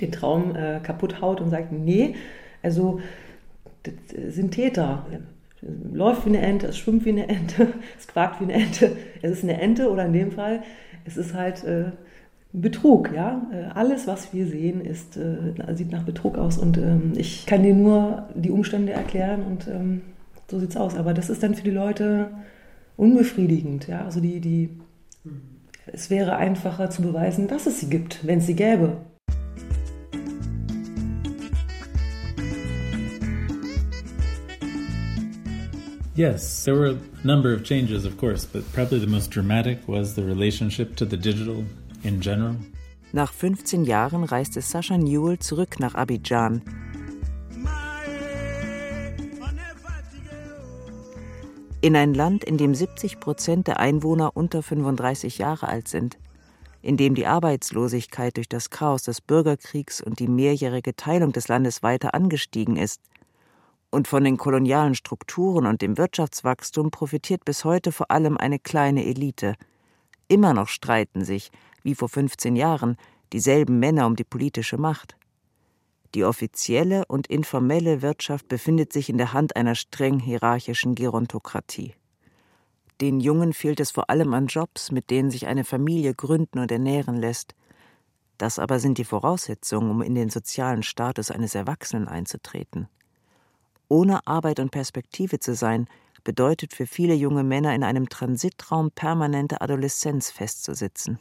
den Traum äh, kaputt haut und sagt, nee, also das sind Täter. Es läuft wie eine Ente, es schwimmt wie eine Ente, es quakt wie eine Ente. Es ist eine Ente oder in dem Fall, es ist halt äh, Betrug, ja. Äh, alles, was wir sehen, ist, äh, sieht nach Betrug aus und ähm, ich kann dir nur die Umstände erklären und ähm, so sieht's aus. Aber das ist dann für die Leute unbefriedigend, ja. Also die, die, es wäre einfacher zu beweisen, dass es sie gibt, wenn es sie gäbe. Yes, there were a number of changes, of course, but probably the most dramatic was the relationship to the digital in general. Nach 15 Jahren reiste Sascha Newell zurück nach Abidjan. In ein Land, in dem 70 Prozent der Einwohner unter 35 Jahre alt sind, in dem die Arbeitslosigkeit durch das Chaos des Bürgerkriegs und die mehrjährige Teilung des Landes weiter angestiegen ist, und von den kolonialen Strukturen und dem Wirtschaftswachstum profitiert bis heute vor allem eine kleine Elite. Immer noch streiten sich, wie vor 15 Jahren, dieselben Männer um die politische Macht. Die offizielle und informelle Wirtschaft befindet sich in der Hand einer streng hierarchischen Gerontokratie. Den Jungen fehlt es vor allem an Jobs, mit denen sich eine Familie gründen und ernähren lässt. Das aber sind die Voraussetzungen, um in den sozialen Status eines Erwachsenen einzutreten. Ohne Arbeit und Perspektive zu sein, bedeutet für viele junge Männer in einem Transitraum permanente Adoleszenz festzusitzen.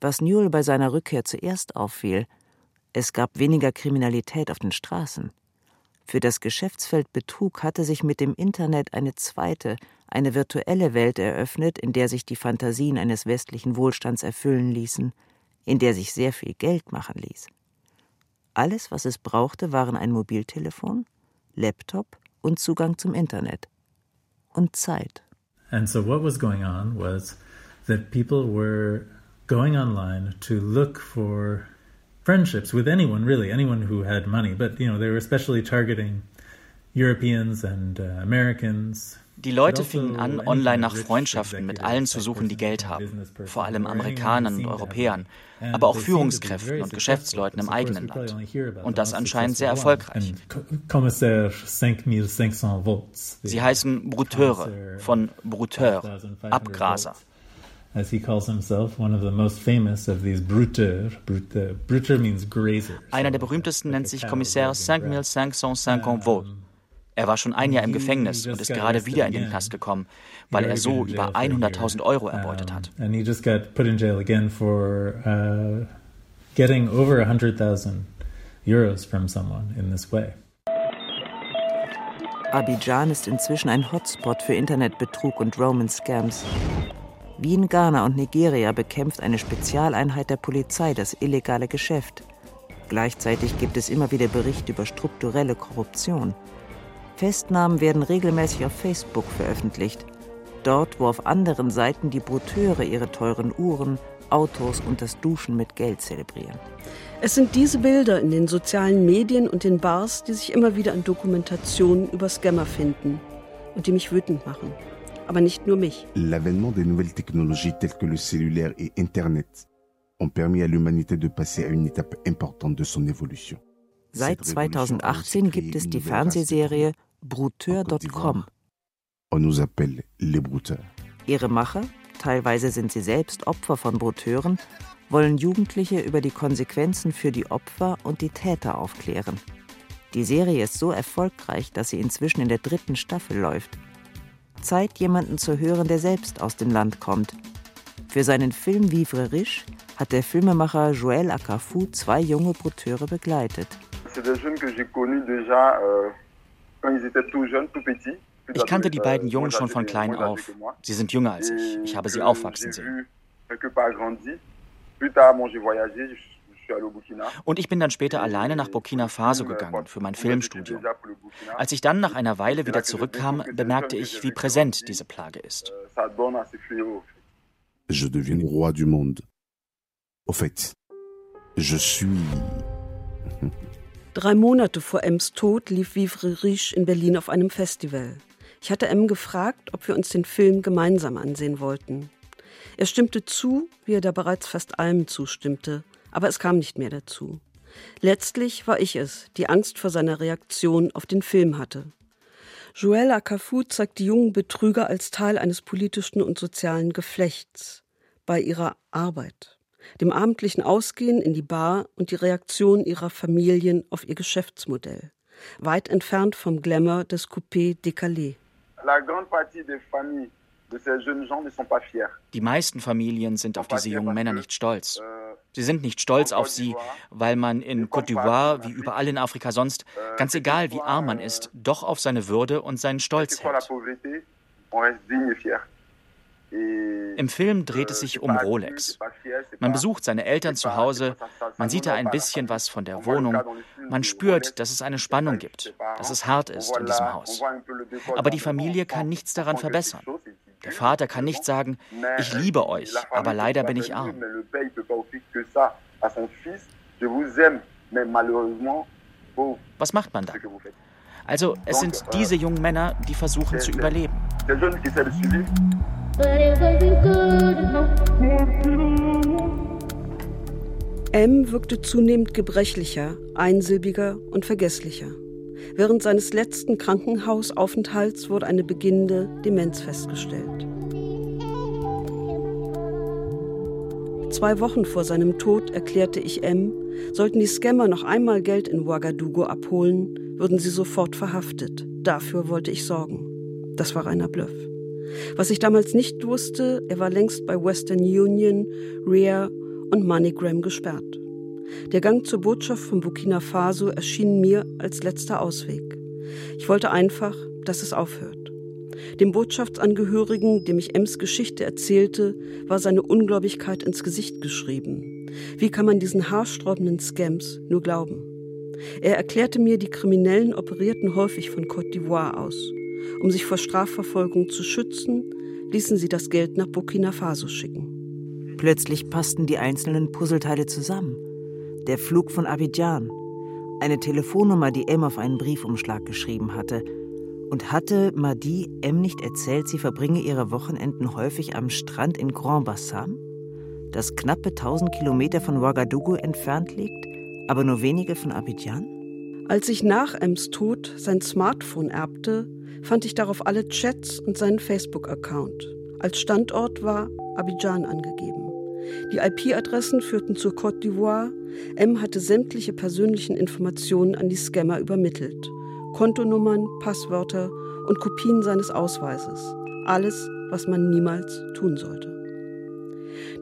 Was Newell bei seiner Rückkehr zuerst auffiel, es gab weniger Kriminalität auf den Straßen. Für das Geschäftsfeld Betrug hatte sich mit dem Internet eine zweite, eine virtuelle Welt eröffnet, in der sich die Fantasien eines westlichen Wohlstands erfüllen ließen, in der sich sehr viel Geld machen ließ. Alles, was es brauchte, waren ein Mobiltelefon, Laptop und Zugang zum Internet. Und Zeit. And so what was going on was that people were going online to look for friendships with anyone really, anyone who had money, but you know, they were especially targeting Europeans and uh, Americans, Die Leute fingen an, online nach Freundschaften mit allen zu suchen, die Geld haben, vor allem Amerikanern und Europäern, aber auch Führungskräften und Geschäftsleuten im eigenen Land. Und das anscheinend sehr erfolgreich. Sie heißen Bruteure, von Bruteur, Abgraser. As he calls himself, one of the most famous of these bruteurs. Bruteur means grazer. Einer der berühmtesten nennt sich Kommissar 5550 Volts. Er war schon ein Jahr im Gefängnis und ist gerade wieder in den Knast gekommen, weil er so über 100.000 Euro erbeutet hat. And he just got put in jail again for uh, getting over 100,000 euros from someone in this way. Abidjan ist inzwischen ein Hotspot für Internetbetrug und Roman-Scams. Wie in Ghana und Nigeria bekämpft eine Spezialeinheit der Polizei das illegale Geschäft. Gleichzeitig gibt es immer wieder Berichte über strukturelle Korruption. Festnahmen werden regelmäßig auf Facebook veröffentlicht. Dort, wo auf anderen Seiten die Bruteure ihre teuren Uhren, Autos und das Duschen mit Geld zelebrieren. Es sind diese Bilder in den sozialen Medien und den Bars, die sich immer wieder in Dokumentationen über Scammer finden und die mich wütend machen. Aber nicht nur mich. L'avènement des nouvelles technologies telles que le cellulaire et Internet ont permis à l'humanité de passer à une étape importante de son évolution. Seit 2018 gibt es die Fernsehserie Brouteur.com. On nous appelle les brouteurs. Ihre Macher, teilweise sind sie selbst Opfer von Brouteuren, wollen Jugendliche über die Konsequenzen für die Opfer und die Täter aufklären. Die Serie ist so erfolgreich, dass sie inzwischen in der dritten Staffel läuft. Zeit, jemanden zu hören, der selbst aus dem Land kommt. Für seinen Film Vivre riche hat der Filmemacher Joël Akafou zwei junge Brouteure begleitet. Euh. Ich kannte die beiden Jungen schon von klein auf. Sie sind jünger als ich. Ich habe sie aufwachsen sehen. Und ich bin dann später alleine nach Burkina Faso gegangen für mein Filmstudium. Als ich dann nach einer Weile wieder zurückkam, bemerkte ich, wie präsent diese Plage ist. Je deviens roi du monde. Au fait, je suis. Drei Monate vor Ems Tod lief Vivre Riche in Berlin auf einem Festival. Ich hatte M gefragt, ob wir uns den Film gemeinsam ansehen wollten. Er stimmte zu, wie er da bereits fast allem zustimmte, aber es kam nicht mehr dazu. Letztlich war ich es, die Angst vor seiner Reaktion auf den Film hatte. Joël Acafou zeigt die jungen Betrüger als Teil eines politischen und sozialen Geflechts bei ihrer Arbeit, dem abendlichen Ausgehen in die Bar und die Reaktion ihrer Familien auf ihr Geschäftsmodell, weit entfernt vom Glamour des Coupé décalé. La grande partie des familles ne. Die meisten Familien sind auf diese jungen Männer nicht stolz. Sie sind nicht stolz auf sie, weil man in Côte d'Ivoire, wie überall in Afrika sonst, ganz egal wie arm man ist, doch auf seine Würde und seinen Stolz hält. Im Film dreht es sich um Rolex. Man besucht seine Eltern zu Hause, man sieht da ein bisschen was von der Wohnung, man spürt, dass es eine Spannung gibt, dass es hart ist in diesem Haus. Aber die Familie kann nichts daran verbessern. Der Vater kann nicht sagen, ich liebe euch, aber leider bin ich arm. Was macht man da? Also, es sind diese jungen Männer, die versuchen zu überleben. M wirkte zunehmend gebrechlicher, einsilbiger und vergesslicher. Während seines letzten Krankenhausaufenthalts wurde eine beginnende Demenz festgestellt. Zwei Wochen vor seinem Tod erklärte ich M, sollten die Scammer noch einmal Geld in Ouagadougou abholen, würden sie sofort verhaftet. Dafür wollte ich sorgen. Das war reiner Bluff. Was ich damals nicht wusste, er war längst bei Western Union, RIA und MoneyGram gesperrt. Der Gang zur Botschaft von Burkina Faso erschien mir als letzter Ausweg. Ich wollte einfach, dass es aufhört. Dem Botschaftsangehörigen, dem ich Ems Geschichte erzählte, war seine Ungläubigkeit ins Gesicht geschrieben. Wie kann man diesen haarsträubenden Scams nur glauben? Er erklärte mir, die Kriminellen operierten häufig von Côte d'Ivoire aus. Um sich vor Strafverfolgung zu schützen, ließen sie das Geld nach Burkina Faso schicken. Plötzlich passten die einzelnen Puzzleteile zusammen. Der Flug von Abidjan, eine Telefonnummer, die M auf einen Briefumschlag geschrieben hatte. Und hatte Madi M nicht erzählt, sie verbringe ihre Wochenenden häufig am Strand in Grand Bassam, das knappe 1000 Kilometer von Ouagadougou entfernt liegt, aber nur wenige von Abidjan? Als ich nach Ems Tod sein Smartphone erbte, fand ich darauf alle Chats und seinen Facebook-Account. Als Standort war Abidjan angegeben. Die IP-Adressen führten zur Côte d'Ivoire. M hatte sämtliche persönlichen Informationen an die Scammer übermittelt. Kontonummern, Passwörter und Kopien seines Ausweises. Alles, was man niemals tun sollte.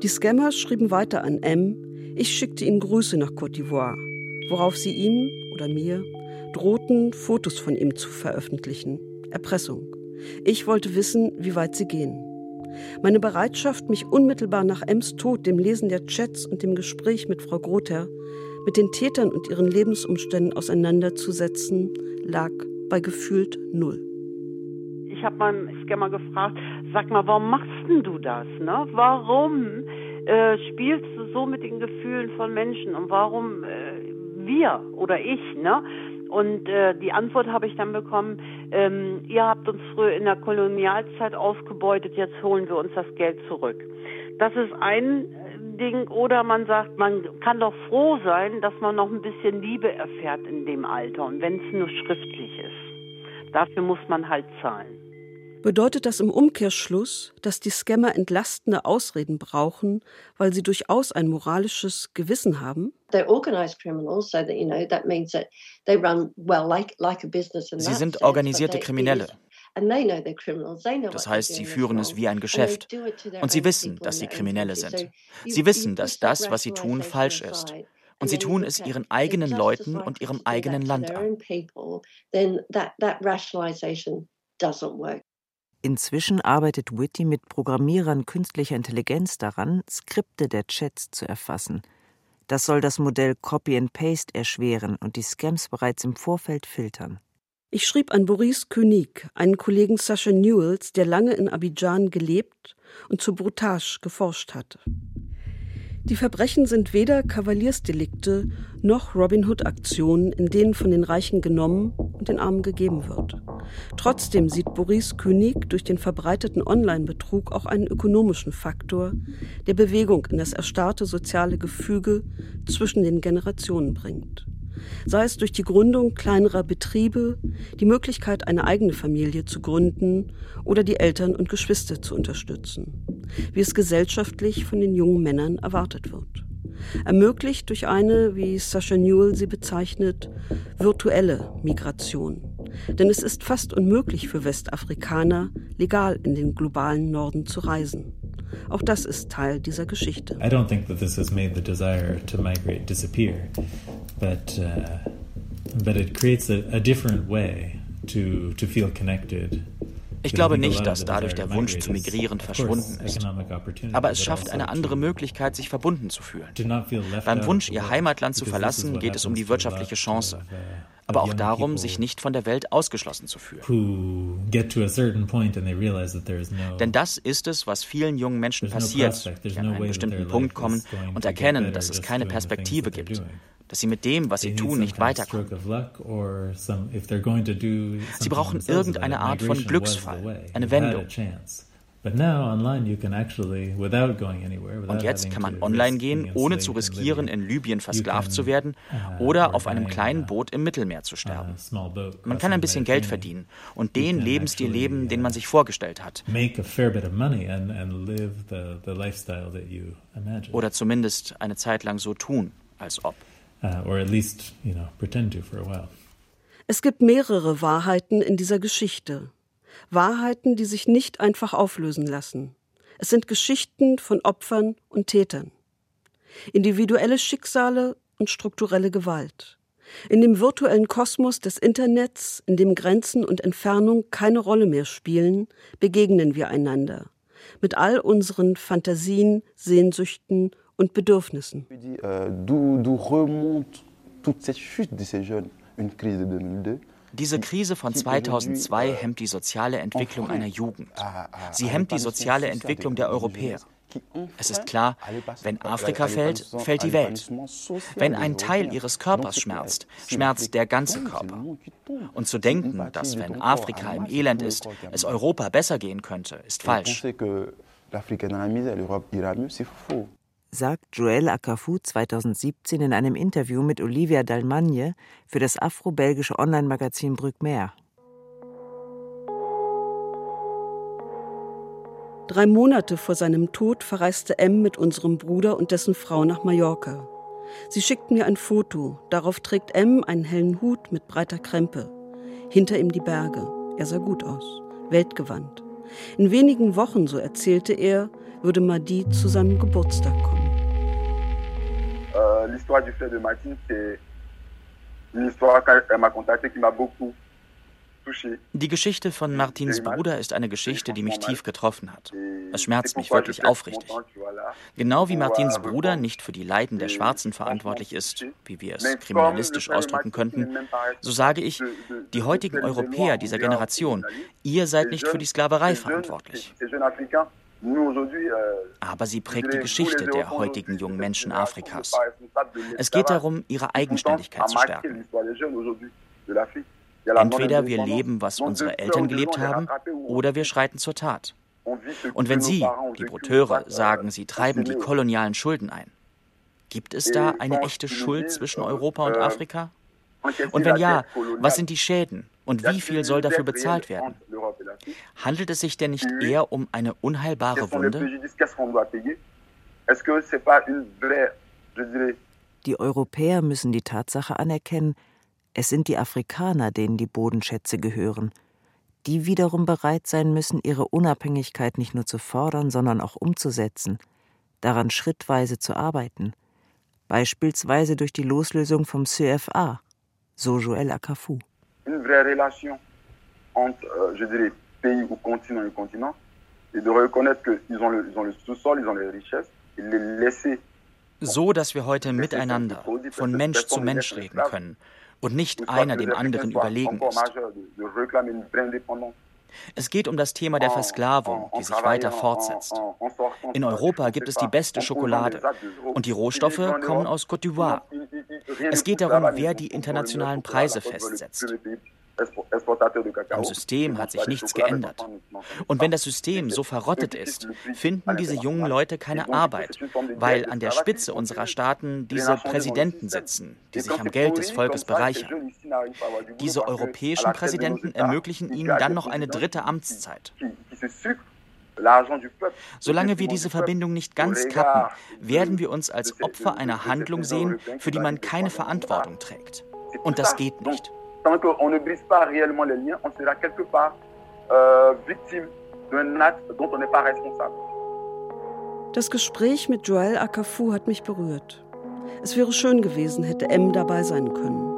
Die Scammer schrieben weiter an M, ich schickte ihnen Grüße nach Côte d'Ivoire, worauf sie ihm oder mir drohten, Fotos von ihm zu veröffentlichen. Erpressung. Ich wollte wissen, wie weit sie gehen. Meine Bereitschaft, mich unmittelbar nach Ems Tod, dem Lesen der Chats und dem Gespräch mit Frau Grother, mit den Tätern und ihren Lebensumständen auseinanderzusetzen, lag bei gefühlt null. Ich habe meinen Scammer gefragt, sag mal, warum machst denn du das? Ne? Warum äh, spielst du so mit den Gefühlen von Menschen und warum äh, wir oder ich? Ne? Und äh, die Antwort habe ich dann bekommen, ähm, ihr habt uns früher in der Kolonialzeit ausgebeutet, jetzt holen wir uns das Geld zurück. Das ist ein Ding. Oder man sagt, man kann doch froh sein, dass man noch ein bisschen Liebe erfährt in dem Alter und wenn es nur schriftlich ist. Dafür muss man halt zahlen. Bedeutet das im Umkehrschluss, dass die Scammer entlastende Ausreden brauchen, weil sie durchaus ein moralisches Gewissen haben? Sie sind organisierte Kriminelle. Das heißt, sie führen es wie ein Geschäft. Und sie wissen, dass sie Kriminelle sind. Sie wissen, dass das, was sie tun, falsch ist. Und sie tun es ihren eigenen Leuten und ihrem eigenen Land an. Inzwischen arbeitet Whitty mit Programmierern künstlicher Intelligenz daran, Skripte der Chats zu erfassen. Das soll das Modell Copy and Paste erschweren und die Scams bereits im Vorfeld filtern. Ich schrieb an Boris König, einen Kollegen Sascha Newells, der lange in Abidjan gelebt und zu Brutage geforscht hatte. Die Verbrechen sind weder Kavaliersdelikte noch Robin Hood-Aktionen, in denen von den Reichen genommen und den Armen gegeben wird. Trotzdem sieht Boris König durch den verbreiteten Online-Betrug auch einen ökonomischen Faktor, der Bewegung in das erstarrte soziale Gefüge zwischen den Generationen bringt sei es durch die Gründung kleinerer Betriebe, die Möglichkeit, eine eigene Familie zu gründen oder die Eltern und Geschwister zu unterstützen, wie es gesellschaftlich von den jungen Männern erwartet wird. Ermöglicht durch eine, wie Sascha Newell sie bezeichnet, virtuelle Migration. Denn es ist fast unmöglich für Westafrikaner, legal in den globalen Norden zu reisen. Auch das ist Teil dieser Geschichte. I don't think that this has made the desire to migrate disappear, but uh, but it creates a, a different way to to feel connected. Ich glaube nicht, dass dadurch der Wunsch zu migrieren verschwunden ist. Aber es schafft eine andere Möglichkeit, sich verbunden zu fühlen. Beim Wunsch, ihr Heimatland zu verlassen, geht es um die wirtschaftliche Chance aber auch darum, sich nicht von der Welt ausgeschlossen zu fühlen. Denn das ist es, was vielen jungen Menschen passiert, die an einen bestimmten Punkt kommen und erkennen, dass es keine Perspektive gibt, dass sie mit dem, was sie tun, nicht weiterkommen. Sie brauchen irgendeine Art von Glücksfall, eine Wendung. Und jetzt kann man online gehen, ohne zu riskieren, in Libyen versklavt zu werden uh, oder auf einem kleinen Boot im Mittelmeer zu sterben. Man kann ein bisschen Geld verdienen und den Lebensstil leben, den man sich vorgestellt hat. Oder zumindest eine Zeit lang so tun, als ob. Uh, es gibt mehrere Wahrheiten in dieser Geschichte. Wahrheiten, die sich nicht einfach auflösen lassen. Es sind Geschichten von Opfern und Tätern. Individuelle Schicksale und strukturelle Gewalt. In dem virtuellen Kosmos des Internets, in dem Grenzen und Entfernung keine Rolle mehr spielen, begegnen wir einander. Mit all unseren Fantasien, Sehnsüchten und Bedürfnissen. D'où remonte toute cette chute de ces jeunes, une crise de 2002 diese Krise von 2002 hemmt die soziale Entwicklung einer Jugend. Sie hemmt die soziale Entwicklung der Europäer. Es ist klar, wenn Afrika fällt, fällt die Welt. Wenn ein Teil ihres Körpers schmerzt, schmerzt der ganze Körper. Und zu denken, dass wenn Afrika im Elend ist, es Europa besser gehen könnte, ist falsch sagt Joël Akafou 2017 in einem Interview mit Olivia Dalmagne für das afro-belgische Online-Magazin Brückmeer. Drei Monate vor seinem Tod verreiste M mit unserem Bruder und dessen Frau nach Mallorca. Sie schickt mir ein Foto. Darauf trägt M einen hellen Hut mit breiter Krempe. Hinter ihm die Berge. Er sah gut aus, weltgewandt. In wenigen Wochen, so erzählte er, würde Madi zu seinem Geburtstag kommen. Euh, l'histoire du frère de Martine, c'est une histoire qu'elle m'a contactée qui m'a beaucoup die Geschichte von Martins Bruder ist eine Geschichte, die mich tief getroffen hat. Es schmerzt mich wirklich aufrichtig. Genau wie Martins Bruder nicht für die Leiden der Schwarzen verantwortlich ist, wie wir es kriminalistisch ausdrücken könnten, so sage ich, die heutigen Europäer dieser Generation, ihr seid nicht für die Sklaverei verantwortlich. Aber sie prägt die Geschichte der heutigen jungen Menschen Afrikas. Es geht darum, ihre Eigenständigkeit zu stärken. Entweder wir leben, was unsere Eltern gelebt haben, oder wir schreiten zur Tat. Und wenn Sie, die Broteure, sagen, Sie treiben die kolonialen Schulden ein, gibt es da eine echte Schuld zwischen Europa und Afrika? Und wenn ja, was sind die Schäden und wie viel soll dafür bezahlt werden? Handelt es sich denn nicht eher um eine unheilbare Wunde? Die Europäer müssen die Tatsache anerkennen, es sind die Afrikaner, denen die Bodenschätze gehören, die wiederum bereit sein müssen, ihre Unabhängigkeit nicht nur zu fordern, sondern auch umzusetzen, daran schrittweise zu arbeiten, beispielsweise durch die Loslösung vom CFA, so Joël Akafou. Une vraie relation entre, euh, je dirais, pays ou continent et continent, et de reconnaître qu'ils ont le, ils ont le sous-sol, ils ont les richesses, et les laisser So, dass wir heute miteinander, von Mensch zu Mensch reden können und nicht einer dem anderen überlegen ist. Es geht um das Thema der Versklavung, die sich weiter fortsetzt. In Europa gibt es die beste Schokolade und die Rohstoffe kommen aus Côte d'Ivoire. Es geht darum, wer die internationalen Preise festsetzt. Am System hat sich nichts geändert. Und wenn das System so verrottet ist, finden diese jungen Leute keine Arbeit, weil an der Spitze unserer Staaten diese Präsidenten sitzen, die sich am Geld des Volkes bereichern. Diese europäischen Präsidenten ermöglichen ihnen dann noch eine dritte Amtszeit. Solange wir diese Verbindung nicht ganz kappen, werden wir uns als Opfer einer Handlung sehen, für die man keine Verantwortung trägt. Und das geht nicht. Tant qu'on ne brise pas réellement les liens, on sera quelque part euh, victime d'un acte dont on n'est pas responsable. Das Gespräch mit Joël Akafu hat mich berührt. Es wäre schön gewesen, hätte M dabei sein können.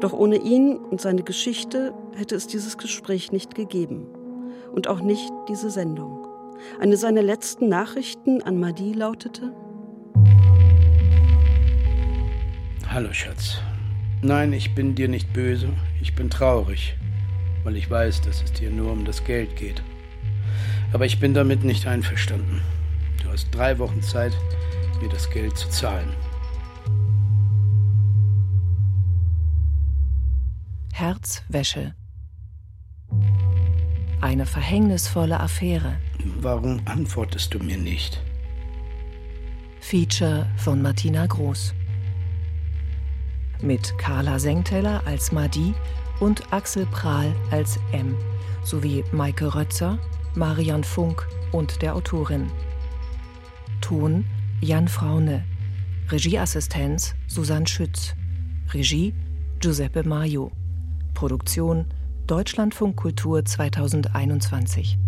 Doch ohne ihn und seine Geschichte hätte es dieses Gespräch nicht gegeben. Und auch nicht diese Sendung. Eine seiner letzten Nachrichten an Madi lautete: Hallo Schatz. Nein, ich bin dir nicht böse, ich bin traurig, weil ich weiß, dass es dir nur um das Geld geht. Aber ich bin damit nicht einverstanden. Du hast drei Wochen Zeit, mir das Geld zu zahlen. Herzwäsche. Eine verhängnisvolle Affäre. Warum antwortest du mir nicht? Feature von Martina Groß mit Carla Senkteller als Madi und Axel Prahl als M, sowie Maike Rötzer, Marian Funk und der Autorin. Ton Jan Fraune, Regieassistenz Susanne Schütz, Regie Giuseppe Maio, Produktion Deutschlandfunk Kultur 2021.